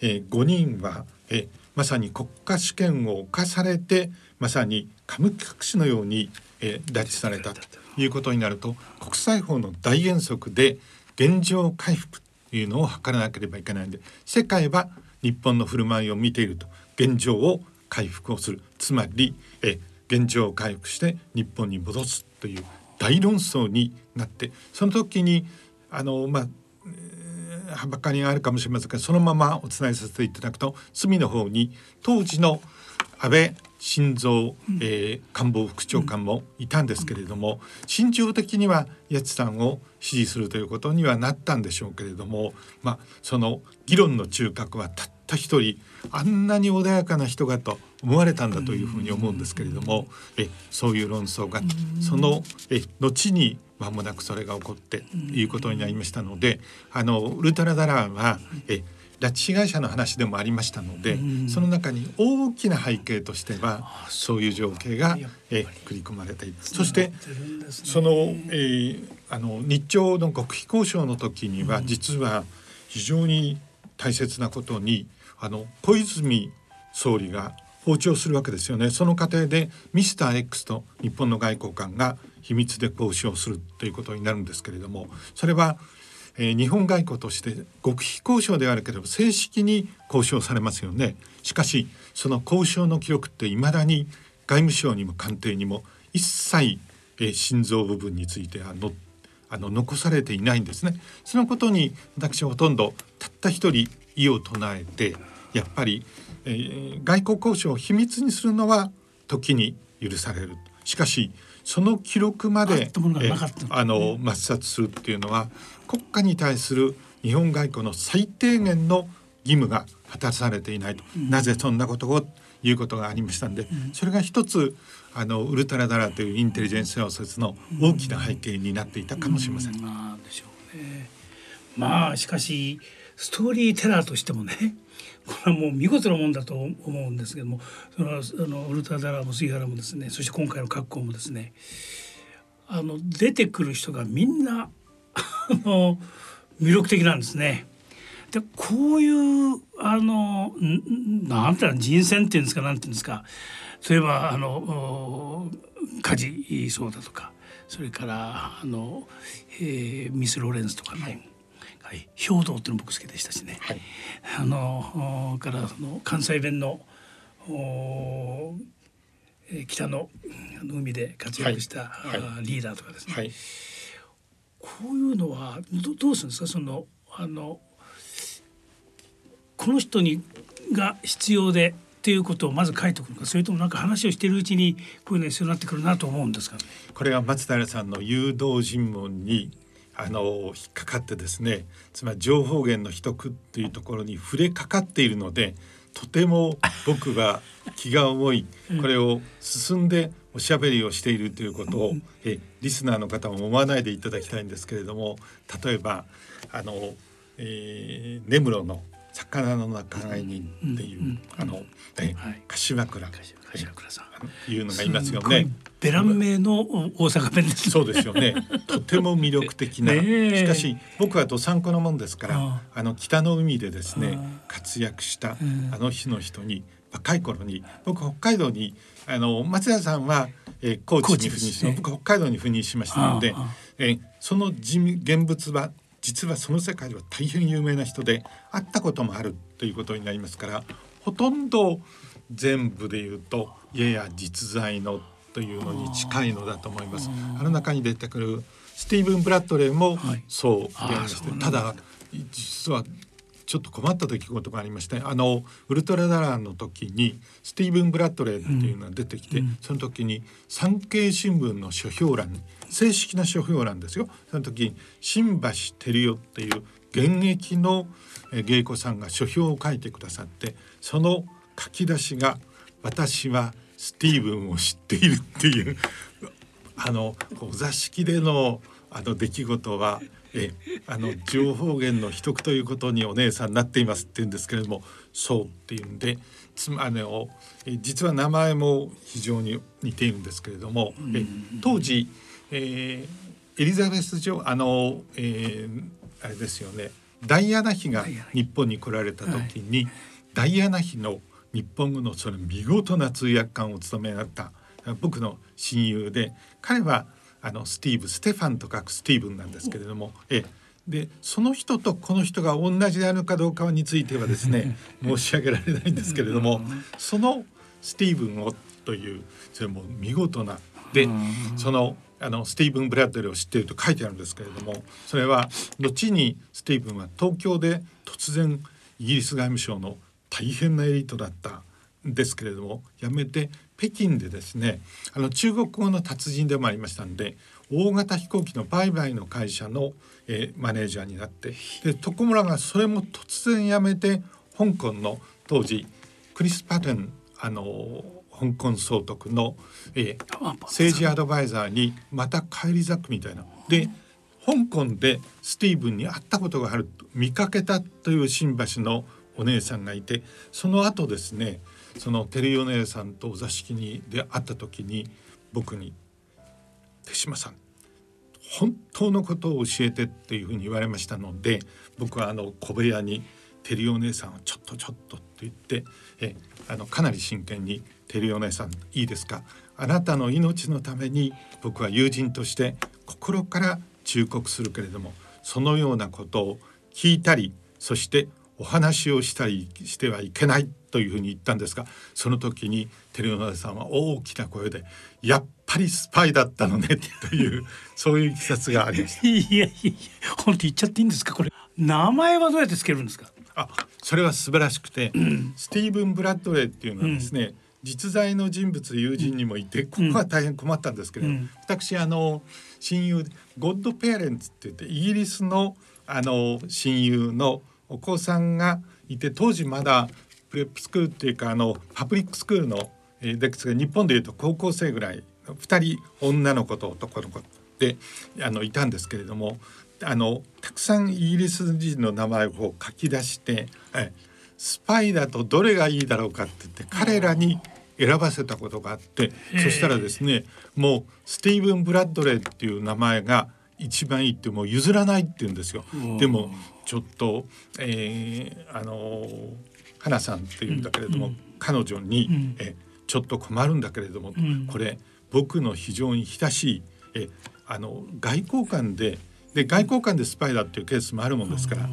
え5人はえまさに国家主権を侵されてまさにカムキ隠しのように、え拉致されたということになると国際法の大原則で現状回復というのを図らなければいけないので世界は日本の振る舞いを見ていると。現状を回復をする。つまりえ現状を回復して日本に戻すという大論争になってその時にあのまあはばかりがあるかもしれませんがそのままお伝えさせていただくと隅の方に当時の安倍晋三、えー、官房副長官もいたんですけれども心情的には八千さんを支持するということにはなったんでしょうけれども、まあ、その議論の中核はたった一人あんなに穏やかな人がと思われたんだというふうに思うんですけれどもえそういう論争がそのえ後に間もなくそれが起こっていうことになりましたのであのウルトラダラーはえ拉致被害者の話でもありましたので、その中に大きな背景としてはそういう情景が、え繰り込まれているそしてその,、えー、あの日朝の極秘交渉の時には実は非常に大切なことにあの小泉総理が訪朝するわけですよね。その過程でミスター X と日本の外交官が秘密で交渉するということになるんですけれどもそれは、えー、日本外交として極秘交渉であるけれど正式に交渉されますよねしかしその交渉の記録っていまだに外務省にも官邸にも一切、えー、心臓部分についてはのあの残されていないんですね。そのことに私はほとんどたった一人異を唱えてやっぱり、えー、外交交渉を秘密にするのは時に許される。しかしその記録まであの抹殺するっていうのは国家に対する日本外交の最低限の義務が果たされていないと、うん、なぜそんなことをいうことがありましたんで、うん、それが一つあのウルトラダラというインテリジェンス小説の大きな背景になっていたかもしれません。うん、
まあしかしストーリーテラーとしてもねこれはもう見事なもんだと思うんですけどもそのあのウルトラダラも杉原もですねそして今回の格好もですねあの出てくる人がみんなあの魅力的なんですね。でこういうあのなんていうの人選っていうんですかなんていうんですかそういえばあの梶そうだとかそれからあの、えー、ミス・ロレンスとかね、はい、兵道っていうの僕好きでしたしね、はい、あのからその関西弁のお、えー、北の海で活躍した、はい、リーダーとかですね、はい、こういうのはどどうするんですか？そのあのこの人にが必要でっていうことをまず書いておくのか？それともなんか話をしているうちにこういうの必要になってくるなと思うんですか、ね、
これは松平さんの誘導尋問にあの引っかかってですねつまり情報源の秘匿っていうところに触れかかっているのでとても僕は気が重い。これを進んでおしゃべりをしているということをえリスナーの方も思わないでいただきたいんですけれども例えばあの、えー、根室の魚の仲買人っていう、あの、え、柏倉。
柏倉さ
んいうのがいますよね。
ベラン名の大阪弁です。
そうですよね。とても魅力的な。しかし僕はどさんこのもんですからあの北の海でですね活躍したあの日の人に若い頃に僕北海道にあの松田さんは、えー、高知に赴任し、ね、僕北海道に赴任しましたので、えー、その人現物は実はその世界では大変有名な人で会ったこともあるということになりますからほとんど全部で言うとやや実在のというのに近いのだと思います。あの中に出てくるスティーブン・ブラッドレーもそうでありまして、はい、ただ実はちょっと困った出来事がありましてあのウルトラダラーの時にスティーブン・ブラッドレーっていうのが出てきて、うん、その時に産経新聞の書評欄に正式な書評欄ですよ。その時に新橋照代っていう現役の芸妓さんが書評を書いてくださってその書き出しが「私はスティーブンを知っている」っていう あのお座敷でのあの出来事はえあの情報源の秘匿ということにお姉さんなっていますって言うんですけれどもそうっていうんでつまりを実は名前も非常に似ているんですけれども、え当時、えー、エリザベス女あの、えー、あれですよねダイアナ妃が日本に来られた時に、はい、ダイアナ妃の日本語のその見事な通訳官を務められた。僕の親友で彼はあのスティーブステファンと書くスティーブンなんですけれども、えでその人とこの人が同じであるかどうかについてはですね。申し上げられないんですけれどもそのスティーブンをというそれも見事なでそのあのスティーブン・ブラッドリーを知っていると書いてあるんですけれどもそれは後にスティーブンは東京で突然イギリス外務省の大変なエリートだったんですけれども辞めて北京でですねあの中国語の達人でもありましたんで大型飛行機の売買の会社の、えー、マネージャーになってで徳村がそれも突然辞めて香港の当時クリス・パテンあの香港総督の、えー、政治アドバイザーにまた返り咲くみたいな。で香港でスティーブンに会ったことがあると見かけたという新橋のお姉さんがいてその後ですねその照代お姉さんとお座敷にで会った時に僕に「手島さん本当のことを教えて」っていうふうに言われましたので僕はあの小部屋に照代お姉さんをちょっとちょっとって言ってえあのかなり真剣に「照代お姉さんいいですか？あなたの命のために僕は友人として心から忠告するけれどもそのようなことを聞いたりそしてお話をしたりしてはいけないというふうに言ったんですがその時に照ノさんは大きな声で「やっぱりスパイだったのね」という そういういきさつがありました。
いやいや本当言っちゃっていいんですかこれ。名前はどうやってつけるんですか？
あそれは素晴らしくて、うん、スティーブン・ブラッドレーっていうのはですね、うん、実在の人物友人にもいて、ここは大変困ったんですけど、うん、私あの親友ゴッド・ペアレンツって言ってイギリスのあの親友のお子さんがいて当時まだプレップスクールっていうかあのパブリックスクールのですが日本でいうと高校生ぐらい2人女の子と男の子であのいたんですけれどもあのたくさんイギリス人の名前を書き出してえスパイだとどれがいいだろうかって言って彼らに選ばせたことがあってそしたらですねもうスティーブン・ブラッドレーっていう名前が一番いいってもう譲らないって言うんですよ。でもちょっと、えー、あの花さんっていうんだけれども、うん、彼女に、うん、えちょっと困るんだけれども、うん、これ僕の非常に親しいえあの外交官でで外交官でスパイだっていうケースもあるもんですから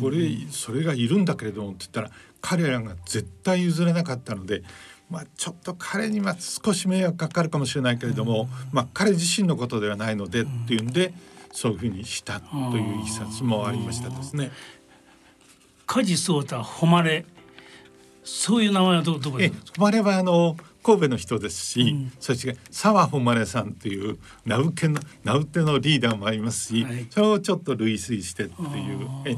これそれがいるんだけれどもって言ったら彼らが絶対譲れなかったので。まあ、ちょっと彼には少し迷惑かかるかもしれないけれども、まあ、彼自身のことではないのでっていうんでそういうふうにしたといういきさつもありましたですね。
梶壮太誉そういう名前はどどこで
誉はあの神戸の人ですし、うん、そして澤誉さんという名受けの名受けのリーダーもありますし、はい、それをちょっと類推してっていう。え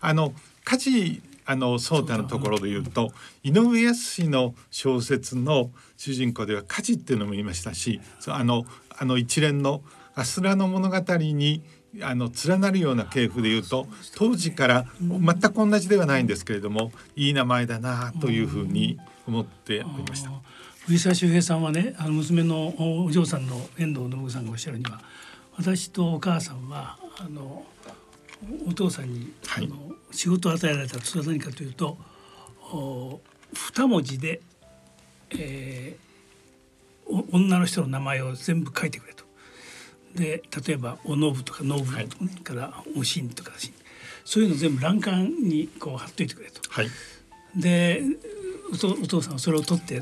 あの梶あの壮太のところで言うと井上康の小説の主人公では梶っていうのもいましたしあのあの一連の「アスラの物語」にあの連なるような系譜で言うと当時から全く同じではないんですけれどもいい名前だなというふうに思っておりました。
藤沢周平さんはねあの娘のお嬢さんの遠藤信子さんがおっしゃるには私とお母さんはあのお父さんに、はい、あの仕事を与えられたそれは何かというとお二文字で、えー、女の人の名前を全部書いてくれと。で例えば「おのぶ」とか「のぶ」から「おしん」とか「そういうの全部欄干にこう貼っといてくれと。はい、でお父さんはそれを取って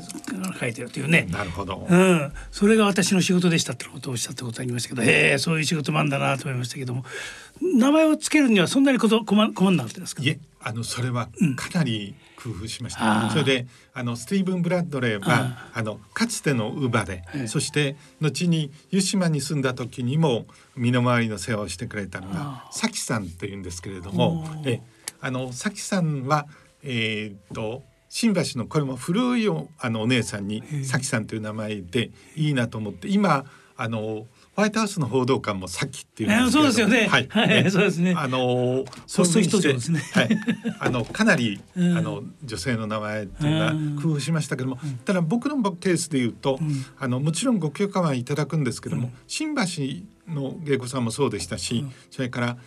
書いてるというね。
なるほど、
うん、それが私の仕事でしたってことをおっしゃったことありましたけどへえそういう仕事もあんだなと思いましたけども。名前をつけるにはそんなにこと困困んなかったですか？
いえあのそれはかなり工夫しました、うん、それであのスティーブン・ブラッドレーはあのかつての乳母で、そして後に湯島に住んだ時にも身の回りの世話をしてくれたのがさきさんというんですけれどもえあのさきさんはえー、っと新橋のこれも古いあのお姉さんにさきさんという名前でいいなと思って今あのホワイトハウスの報道官もさっきっていう
んですそうですよね。はい、はい、そうですね。
あの
そういう人で。すね。
はい、あのかなり、あの女性の名前っていうのは工夫しましたけども、ただ僕のケースで言うと、あのもちろんご許可はいただくんですけども、新橋の芸妓さんもそうでしたし、それから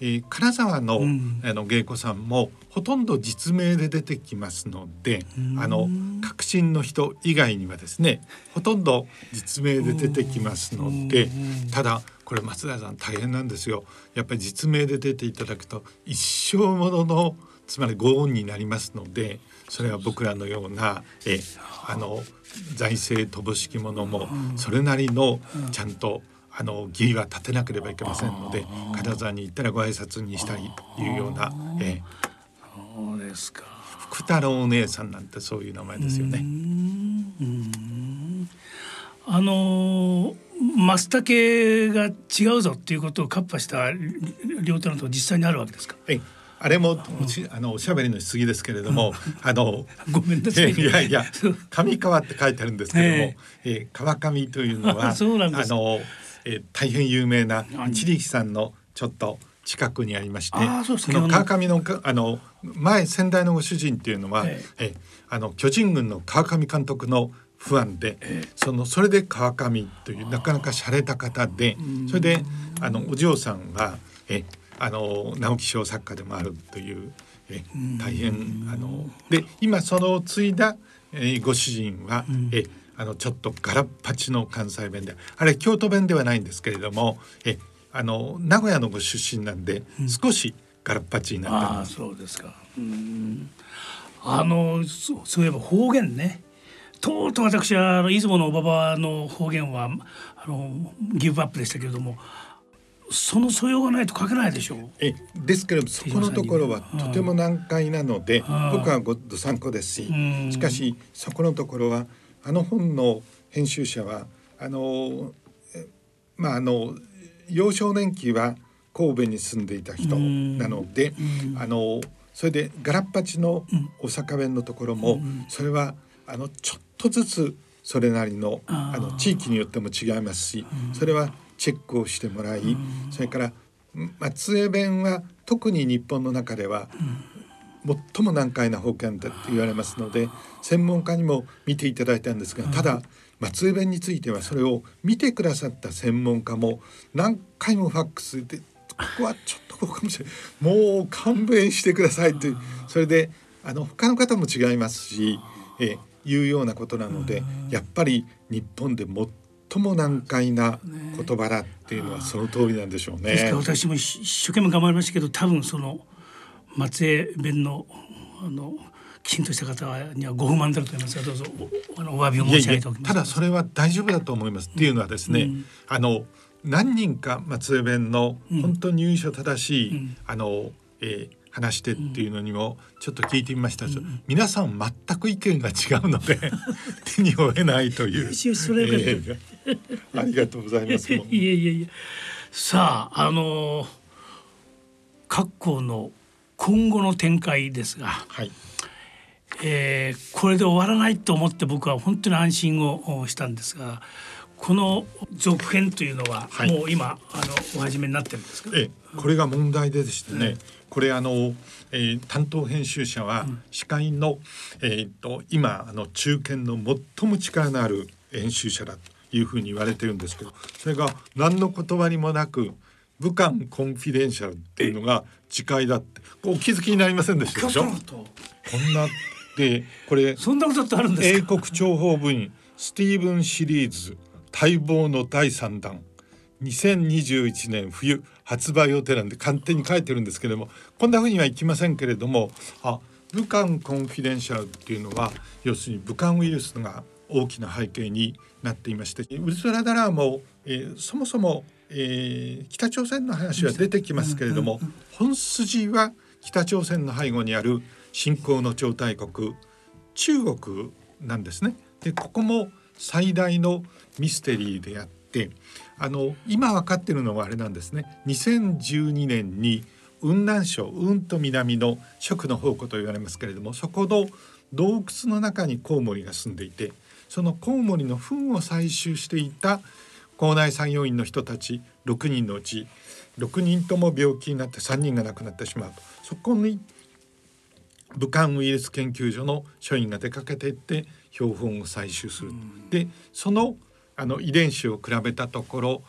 えー、金沢の,、あの芸妓さんもほとんど実名で出てきますので、あの革新の人以外にはですねほとんど実名で出てきますのでただこれ松田さん大変なんですよ。やっぱり実名で出ていただくと一生もののつまりご恩になりますのでそれは僕らのようなえあの財政乏しき者もそれなりのちゃんと、うんあの義は立てなければいけませんので金沢に行ったらご挨拶にしたりというような、え
ー、そうですか。
福太郎お姉さんなんてそういう名前ですよね。
あのマスタケが違うぞっていうことをカッパした両手のと実際にあるわけですか？
はい。あれもあのおしゃべりのしすぎですけれども、あの
ごめんなさい。
いやいや上川って書いてあるんですけども、ええ。川上というのは あのえー、大変有名な千里さんのちょっと近くにありましてその。川上のあの前先代のご主人っていうのは、ええ。あの巨人軍の川上監督の不安で、ええ、そのそれで川上というなかなか洒落た方でそれであのお嬢さんはえあの直木賞作家でもあるというえ大変あので今その継いだ、えご主人は、えあのちょっとガラッパチの関西弁であれ京都弁ではないんですけれどもえあの名古屋のご出身なんで、少しガラッパチになって
ます。そうですか。うん。あのそういえば方言ね。とうとう私はあの出雲のおばばの方言はあのギブアップでしたけれどもその素養がないと書けないでしょう。
えですけれどもそこのところはとても難解なので、僕はごど参考ですし、しかしそこのところはあの本の編集者はあのまああの幼少年期は神戸に住んでいた人なので、あのそれでガラッパチの大阪弁のところも、それはあのちょっとずつそれなりのあの地域によっても違いますし、それはチェックをしてもらい、それから松江弁は特に日本の中では、最も難解な方言だって言われますので専門家にも見ていただいたんですがただ松江弁についてはそれを見てくださった専門家も何回もファックスでここはちょっとこうかもしれない。もう勘弁してくださいというそれであの他の方も違いますし、えいうようなことなのでやっぱり日本で最も難解な言葉だっていうのはその通りなんでしょうね。
ですから私も一生懸命頑張りましたけど多分その松江弁のあのきちんとした方にはご不満だと思いますがどうぞあのお詫びを申し上げておきます。
ただそれは大丈夫だと思います、うん、っていうのはですね、うん、あの何人か松江弁の本当に由緒正しい、うん、あの、えー、話してっていうのにもちょっと聞いてみました、うん、皆さん全く意見が違うので 手に負えないという、
それえ
ー、ありがとうございます。い
えいえいえ。さああの各校の今後の展開ですが、はい。えー、これで終わらないと思って僕は本当に安心をしたんですがこの続編というのはもう今、はい、あのお始めになってるんですか、
えこれが問題でしてね、うん、これあの、えー、担当編集者は司会の、うん、えー、と今あの中堅の最も力のある編集者だというふうに言われてるんですけどそれが何の断りもなく武漢コンフィデンシャルっていうのが次回だって。お気づきになりませんでしたでしょ？こんなでこれ
そんなことってあるんです
英国諜報部員スティーブンシリーズ待望の第3弾。2021年冬発売予定なんで勝手に書いてるんですけれどもこんなふうにはいきませんけれどもあ武漢コンフィデンシャルっていうのは要するに武漢ウイルスが大きな背景になっていましてウルスラダラーも、えー、そもそもえー、北朝鮮の話は出てきますけれども、本筋は北朝鮮の背後にある新興の超大国中国なんですね。でここも最大のミステリーであってあの今分かってるのはあれなんですね2012年に雲南省雲と南の食の宝庫と言われますけれどもそこの洞窟の中にコウモリが住んでいてそのコウモリの糞を採集していた校内作業員の人たち6人のうち6人とも病気になって3人が亡くなってしまうと。そこに武漢ウイルス研究所の所員が出かけていって標本を採集する。でそのあの遺伝子を比べたところ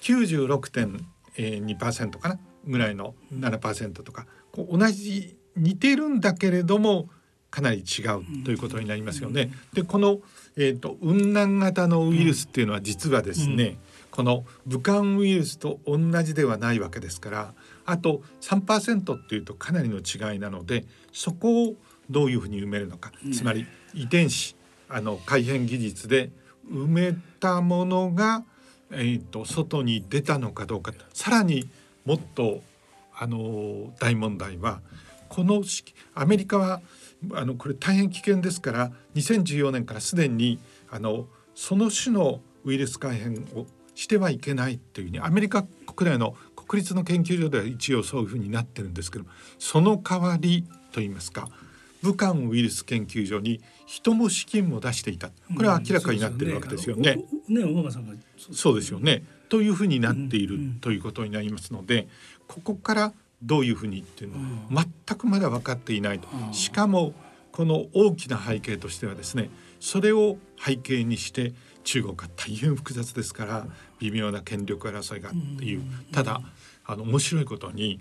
96.2%かな？ぐらいの7%とか、こう同じ似てるんだけれどもかなり違うということになりますよね。でこのえーと、雲南型のウイルスっていうのは実はですね、うん、この武漢ウイルスと同じではないわけですからあと3%っていうとかなりの違いなのでそこをどういうふうに埋めるのか、うん、つまり遺伝子あの改変技術で埋めたものが、えーと、外に出たのかどうかさらにもっとあの大問題はこのアメリカはあのこれ大変危険ですから2014年からすでにあのその種のウイルス改変をしてはいけないというふうにアメリカ国内の国立の研究所では一応そういうふうになってるんですけどその代わりといいますか武漢ウイルス研究所に人も資金も出していた。これは明らかになってるわけですよね。そうですよね。というふうになっているということになりますのでここからどういうふうにっていうのは全くまだ分かっていないと。しかもこの大きな背景としてはですねそれを背景にして中国が大変複雑ですから微妙な権力争いがっていうただあの面白いことに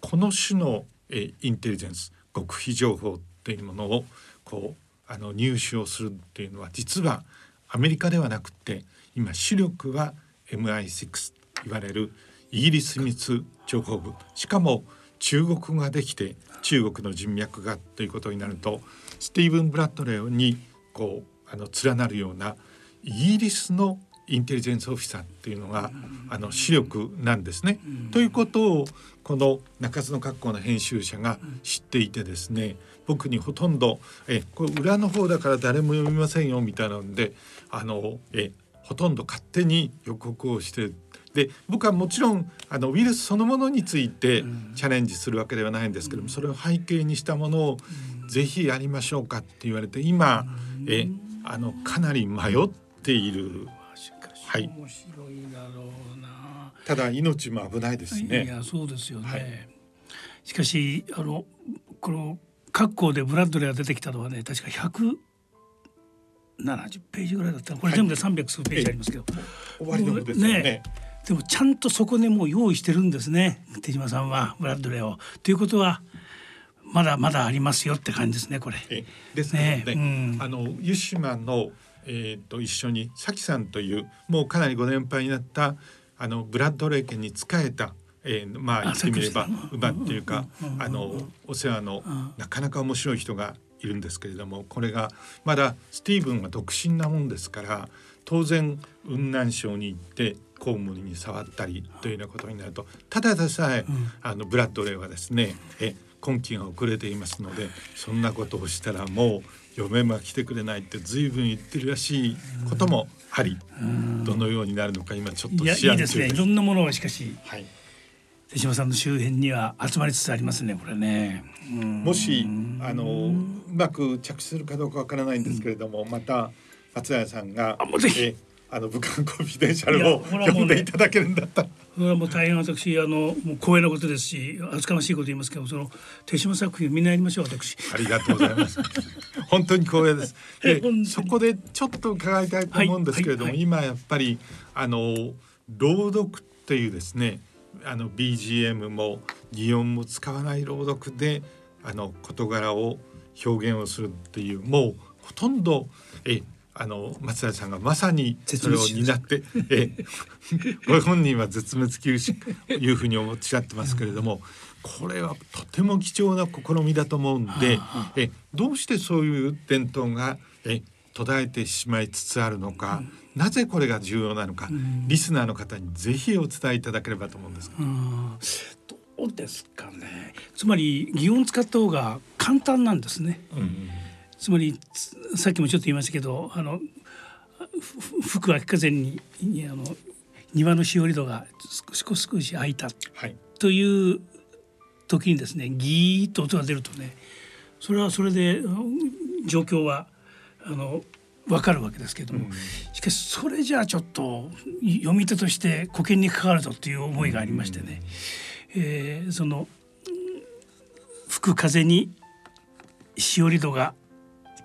この種のえインテリジェンス極秘情報っていうものをこうあの入手をするっていうのは実はアメリカではなくて今主力は MI6 と言われるイギリス密情報部しかも中国ができて中国の人脈がということになるとスティーブン・ブラッドレーにこうあの連なるようなイギリスのインテリジェンスオフィサーっていうのが、あの主力なんですね。ということをこの中津の学校の編集者が知っていてですね僕にほとんどえこれ裏の方だから誰も読みませんよみたいなのであのえほとんど勝手に予告をしてで僕はもちろんあのウイルスそのものについてチャレンジするわけではないんですけども、それを背景にしたものをぜひやりましょうかって言われて今えあのかなり迷っている。
はい、面白いだろうな。
ただ命も危ないですね。
いやそうですよね。はい、しかしあのこの各校でブラッドレーが出てきたのはね確か百70ページぐらいだった。これ全部で300数ページありますけど、は
い、終わりのですね。ね
でもちゃんとそこでもう用意してるんですね手島さんはブラッドレーを。ということはまだまだありますよって感じですねこれ。
ですね、ねうん、あの湯島の、えーと、一緒にさきさんというもうかなりご年配になったあのブラッドレー家に仕えたえー、まあ言ってみれば馬っていうかあのお世話のなかなか面白い人がいるんですけれどもこれがまだスティーブンは独身なもんですから当然雲南省に行ってコウモリに触ったりというようなことになるとただでさえ、あのブラッドレーはですねえ今期が遅れていますのでそんなことをしたらもう嫁も来てくれないって随分言ってるらしいこともありどのようになるのか今ちょっと
いいですね。いろんなものはしかし、はい。手島さんの周辺には集まりつつありますねこれね。
もしあのうまく着手するかどうかわからないんですけれども、また松谷さんが
あもうぜひ
あの武漢コンフィデンシャルを読んでいただけるんだったら。
それはもう大変私あのもう光栄なことですし厚かましいこと言いますけどその手島作品をみんなやりましょう私。
ありがとうございます。本当に光栄です。でそこでちょっと伺いたいと思うんですけれども、はいはいはい、今やっぱりあの朗読っていうですねあの BGM も擬音も使わない朗読であの事柄を表現をするっていうもうほとんどえあの松田さんがまさにそれを担ってえ ご本人は絶滅危惧種いうふうにおっしゃってますけれども、これはとても貴重な試みだと思うんで、えどうしてそういう伝統がえ途絶えてしまいつつあるのか、うん、なぜこれが重要なのか、うん、リスナーの方にぜひお伝えいただければと思うんです
どうですかね。つまり擬音使った方が簡単なんですね、うん、つまりさっきもちょっと言いましたけどあの吹く秋風にあの庭のしおり戸が少し少し開いた、はい、という時にですねギーッと音が出るとねそれはそれで状況はあの分かるわけですけども、しかしそれじゃあちょっと読み手として保険にかかるぞっていう思いがありましてね、えー、その吹く風にしおり戸が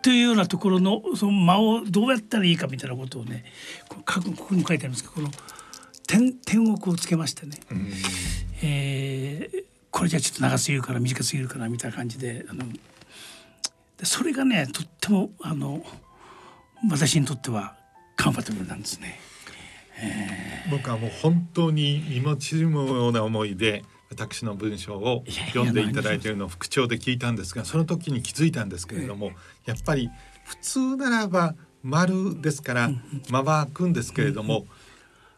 というようなところのその間をどうやったらいいかみたいなことをねここにも書いてあるんです。けどこの点点をこうつけましてね、えー、これじゃちょっと長すぎるから短すぎるかなみたいな感じであのでそれがねとってもあの私にとってはカンファタブルなんですね。
僕はもう本当に身も縮むような思いで私の文章を読んでいただいているのを副長で聞いたんですがその時に気づいたんですけれどもやっぱり普通ならば丸ですから間は空くんですけれども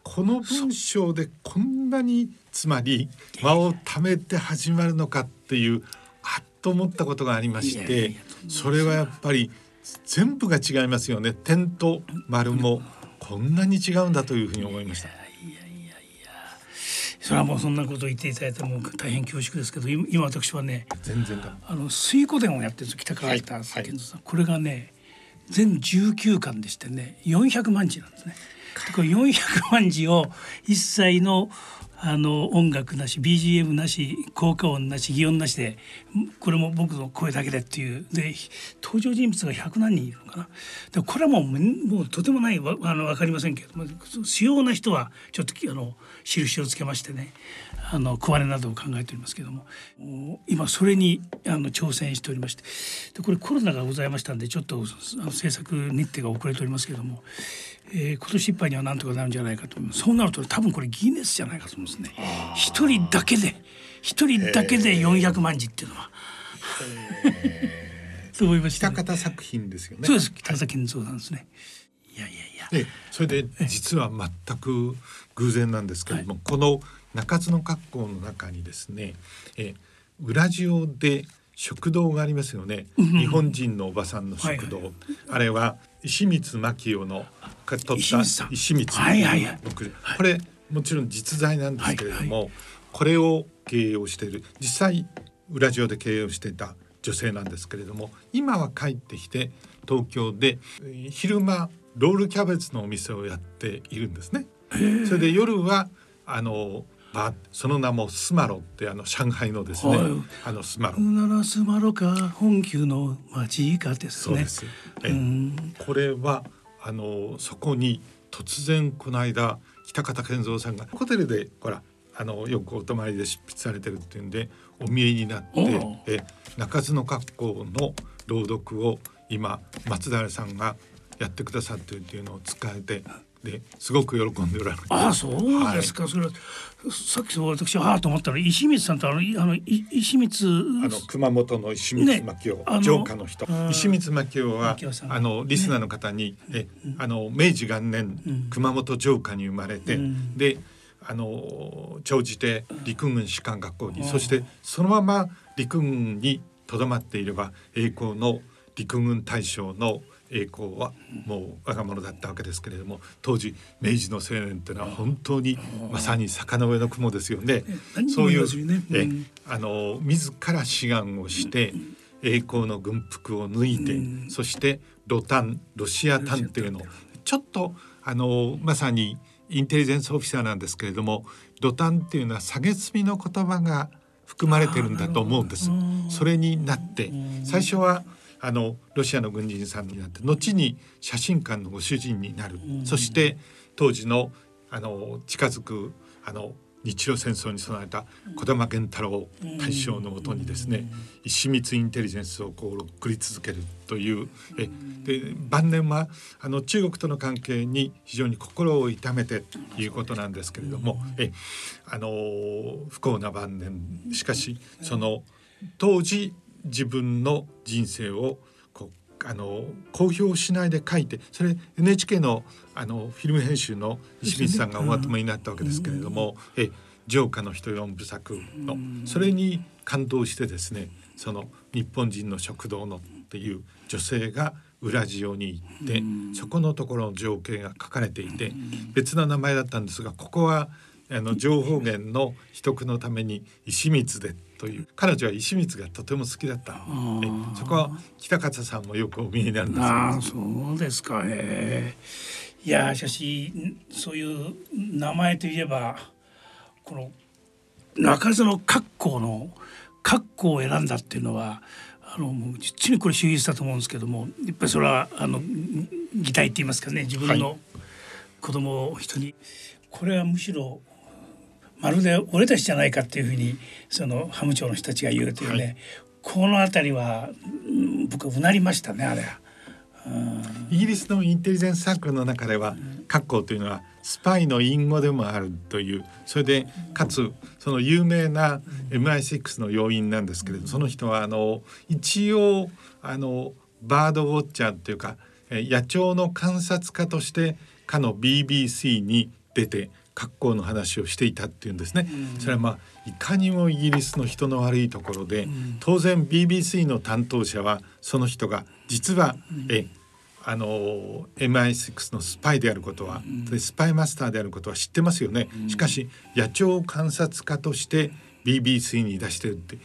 この文章でこんなにつまり間を貯めて始まるのかっていうと思ったことがありましてそれはやっぱり全部が違いますよね。点と丸もこんなに違うんだというふうに思いました。
それはもうそんなことを言っていただいても大変恐縮ですけど今私はね
全然
あの水湖伝をやってるんです北川北健三さん、これがね全19巻でしてね400万字なんですね。これ400万字を一切のあの音楽なし BGM なし効果音なし擬音なしでこれも僕の声だけでっていう。で登場人物が100何人いるのかな。でこれはもうもうとてもないわあの分かりませんけども主要な人はちょっとあの印をつけましてねあの小金などを考えておりますけども今それにあの挑戦しておりまして。でこれコロナがございましたんでちょっと制作日程が遅れておりますけどもえー、今年いっぱいにはなんとかなるんじゃないかとそうなると多分これギネスじゃないかと思うんですね一人だけで一人だけで400万字っていうのは。と 思いました、
ね、北方作品ですよね。
そうです北方健三さんですね。いやいやいや。
でそれで実は全く偶然なんですけれども、はい、この中津の格好の中にですね、えウラジオで食堂がありますよね、うん、日本人のおばさんの食堂、はいはい、あれは石光牧雄の取った石光
はいはいはい、
これもちろん実在なんですけれども、はいはい、これを経営をしている。実際ウラジオで経営をしていた女性なんですけれども今は帰ってきて東京で昼間ロールキャベツのお店をやっているんですね。それで夜はあのあその名もスマロってあの上海のですね、はい、あのスマロ。
ならスマロか本宮の町かですね。
す。えこれはあのそこに突然この間北方健三さんがホテルでほらあのよくお泊まりで執筆されてるっていうんでお見えになってえ中津の格好の朗読を今松平さんがやってくださってるっていうのを使えてですごく喜んでおられる。
ああそうですか、はい、それはさっきそう私ああと思ったら石光さんとあのあの石光。
あの熊本の石光牧雄、ね、城下の人。石光牧雄はあのリスナーの方に、ね、えあの明治元年、うん、熊本城下に生まれて、うん、であの長じて陸軍士官学校にそしてそのまま陸軍にとどまっていれば栄光の陸軍大将の栄光はもう我が物だったわけですけれども当時明治の青年っていうのは本当にまさに坂の上の雲ですよね。そういう、えあの自ら志願をして栄光の軍服を脱いでそしてロタンロシアタンっていうのをちょっとあのまさにインテリジェンスオフィサーなんですけれどもロタンっていうのは蔑みの言葉が含まれてるんだと思うんです。それになって最初はあのロシアの軍人さんになって後に写真館のご主人になる、うん、そして当時のあの近づくあの日露戦争に備えた児玉源太郎大将のもとにですね、石光インテリジェンスをこう送り続けるというえで晩年はあの中国との関係に非常に心を痛めてということなんですけれどもえあの不幸な晩年。しかしその当時自分の人生をこうあの公表しないで書いてそれ NHK のあのフィルム編集の石光さんがおまとめになったわけですけれども「え城下の人四部作の」それに感動してですねその日本人の食堂のっていう女性がウラジオに行ってそこのところの情景が書かれていて別の名前だったんですがここはあの情報源の秘匿のために石光でという。彼女は石光がとても好きだったそこは北方さんもよくお見えになるんです
あそうですか。ねいやしかしそういう名前といえばこの中津の格好の格好を選んだっていうのはあのもう実にこれ秀逸だと思うんですけどもやっぱりそれはあの擬態って言いますかね自分の子供を人に、はい、これはむしろまるで俺たちじゃないかっていうふうにそのハム町の人たちが言うというね、はい、この辺りは僕うなりましたねあれは。
イギリスのインテリジェンスサークルの中では格好というのはスパイの隠語でもあるというそれでかつその有名な MI6 の要因なんですけれどその人はあの一応あのバードウォッチャーというか野鳥の観察家としてかの BBC に出て格好の話をしていたっていうんですね、うん、それはまあいかにもイギリスの人の悪いところで、うん、当然 BBC の担当者はその人が実は、うん、えあの MI6 のスパイであることは、うん、スパイマスターであることは知ってますよね、しかし野鳥観察家として BBC に出してるっても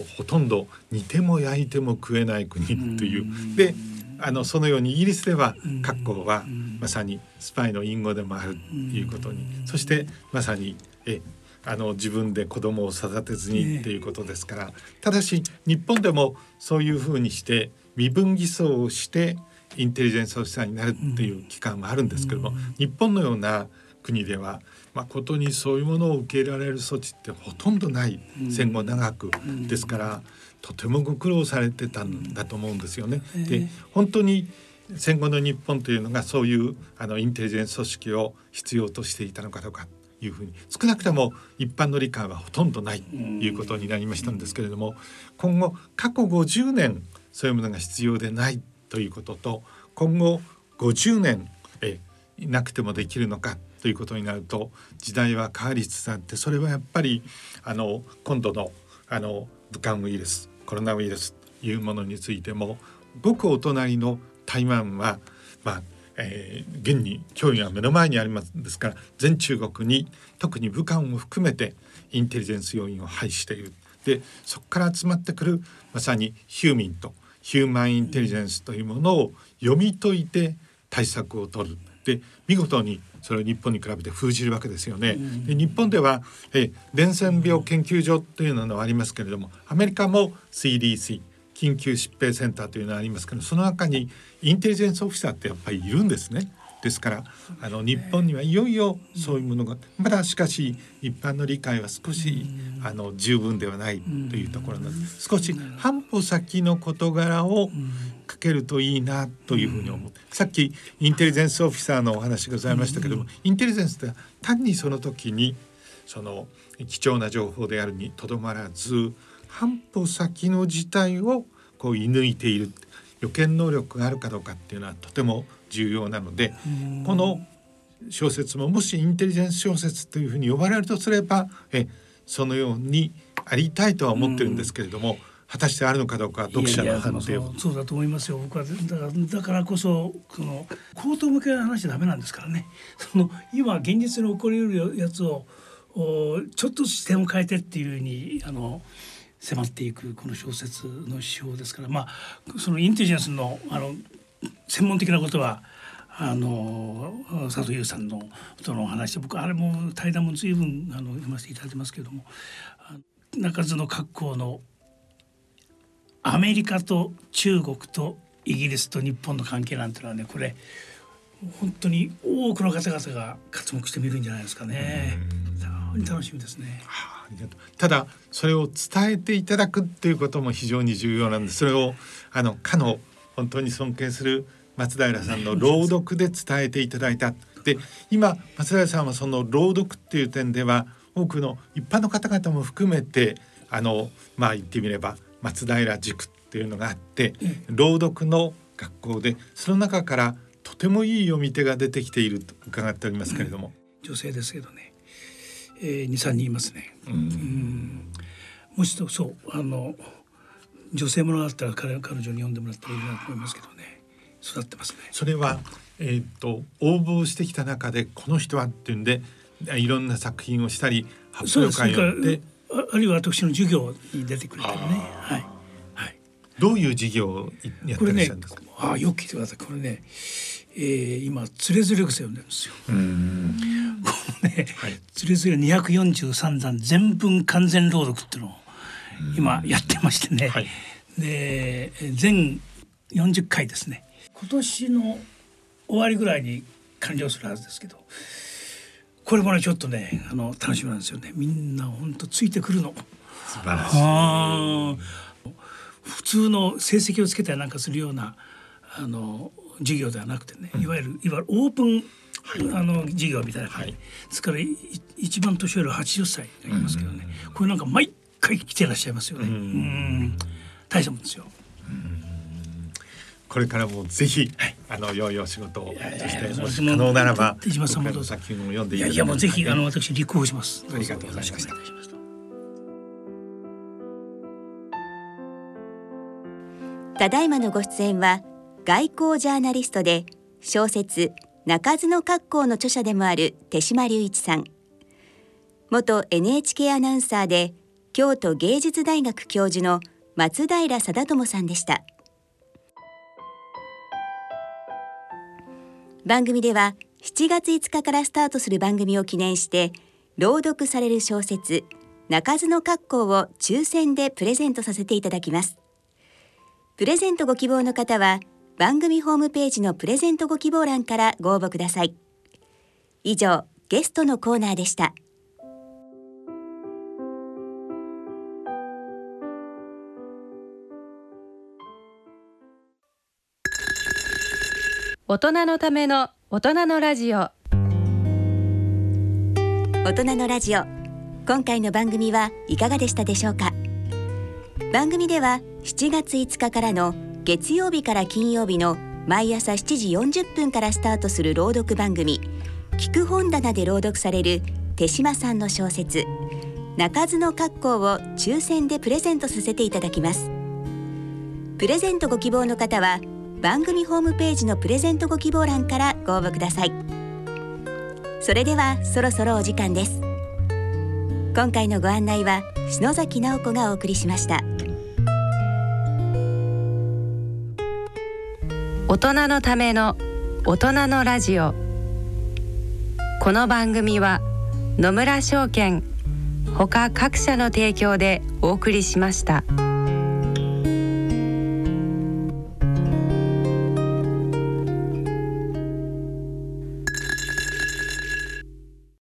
うほとんど煮ても焼いても食えない国という、であのそのようにイギリスでは格好はまさにスパイの隠語でもあるということに。そしてまさにえあの自分で子供を育てずにっていうことですから、ただし日本でもそういうふうにして身分偽装をしてインテリジェンスオフィサーになるっていう機関はあるんですけども、日本のような国では誠にそういうものを受け入れられる措置ってほとんどない戦後長くですから。とてもご苦労されてたんだと思うんですよね。で本当に戦後の日本というのがそういうあのインテリジェンス組織を必要としていたのかどうかいうふうに少なくとも一般の理解はほとんどないということになりましたんですけれども今後過去50年そういうものが必要でないということと今後50年えなくてもできるのかということになると時代は変わりつつあってそれはやっぱりあの今度のあの武漢ウイルスコロナウイルスというものについてもごくお隣の台湾はまあえー、現に脅威は目の前にあります。ですから全中国に特に武漢を含めてインテリジェンス要員を配している。でそこから集まってくるまさにヒューミンとヒューマンインテリジェンスというものを読み解いて対策を取る。で見事にそれを日本に比べて封じるわけですよね。で日本ではえ伝染病研究所というのがありますけれどもアメリカも CDC 緊急疾病センターというのがありますけどその中にインテリジェンスオフィサーってやっぱりいるんですね。ですからあの日本にはいよいよそういうものがまだしかし一般の理解は少しあの十分ではないというところなので少し半歩先の事柄をかけるといいなというふうに思うさっきインテリジェンスオフィサーのお話がございましたけどもインテリジェンスって単にその時にその貴重な情報であるにとどまらず半歩先の事態をこう射抜いている。予見能力があるかどうかっていうのはとても重要なのでこの小説ももしインテリジェンス小説というふうに呼ばれるとすればえそのようにありたいとは思ってるんですけれども。果たしてあるのかどうか読者の判定を。
そうだと思いますよ。僕はだからだからこそその口頭向けの話はダメなんですからね。その今現実に起こりうるやつをおちょっと視点を変えてっていうふうにあの迫っていくこの小説の手法ですからまあそのインテリジェンスのあの専門的なことはあの佐藤優さんのとのお話で僕あれも対談も随分あの読ませていただいてますけれども中津の格好のアメリカと中国とイギリスと日本の関係なんていうのはねこれ本当に多くの方々が活目してみるんじゃないですかね。楽しみですね。
はあ、ただそれを伝えていただくっていうことも非常に重要なんです。それをあのかの本当に尊敬する松平さんの朗読で伝えていただいた。で今松平さんはその朗読っていう点では多くの一般の方々も含めてあのまあ言ってみれば松平塾っていうのがあって、朗読の学校でその中からとてもいい読み手が出てきていると伺っておりますけれども、
女性ですけどね、えー、2、3人いますね。うん。もしそうあの女性ものだったら彼彼女に読んでもらったらいいなと思いますけどね育ってますね。
それはえっ、と応募してきた中でこの人はっていうんでいろんな作品をしたり発表会をやって
ああるいは私の授業に出てくれたりね。はいはい。
どういう授業をやってらっしゃるんですか？
ね、あよく聞いてください。これね、えー、今つれづれ草読んでるんですよ。うんこのね、はい、つれづれ二百四十三段全文完全朗読っていうのを今やってましてね。はい、で全四十回ですね。今年の終わりぐらいに完了するはずですけど。これもねちょっとねあの楽しみなんですよね。みんな本当ついてくるの。
素晴らし
い。普通の成績をつけたりなんかするようなあの授業ではなくてね、いわゆるいわゆるオープン、はい、あの授業みたいな感じ、はい、ですから一番年寄りは80歳がいますけどね、これなんか毎回来てらっしゃいますよね。うん大したもんですよ。
これからもぜひ、はい、あの良いお仕事をそしてもし可能ならば
手島さん
も作品を読んで
いいやもうぜひあの私立候補します。
ありがとうございます。
ただいまのご出演は外交ジャーナリストで小説鳴かずの格好の著者でもある手島隆一さん元 NHK アナウンサーで京都芸術大学教授の松平定智さんでした。番組では7月5日からスタートする番組を記念して朗読される小説鳴かずの格好を抽選でプレゼントさせていただきます。プレゼントご希望の方は番組ホームページのプレゼントご希望欄からご応募ください。以上ゲストのコーナーでした。
大人のための大人のラジオ。
大人のラジオ。今回の番組はいかがでしたでしょうか？番組では7月5日からの月曜日から金曜日の毎朝7時40分からスタートする朗読番組聞く本棚で朗読される手島さんの小説鳴かずの格好を抽選でプレゼントさせていただきます。プレゼントご希望の方は番組ホームページのプレゼントご希望欄からご応募ください。それではそろそろお時間です。今回のご案内は篠崎直子がお送りしました。
大人のための大人のラジオ。この番組は野村証券ほか各社の提供でお送りしました。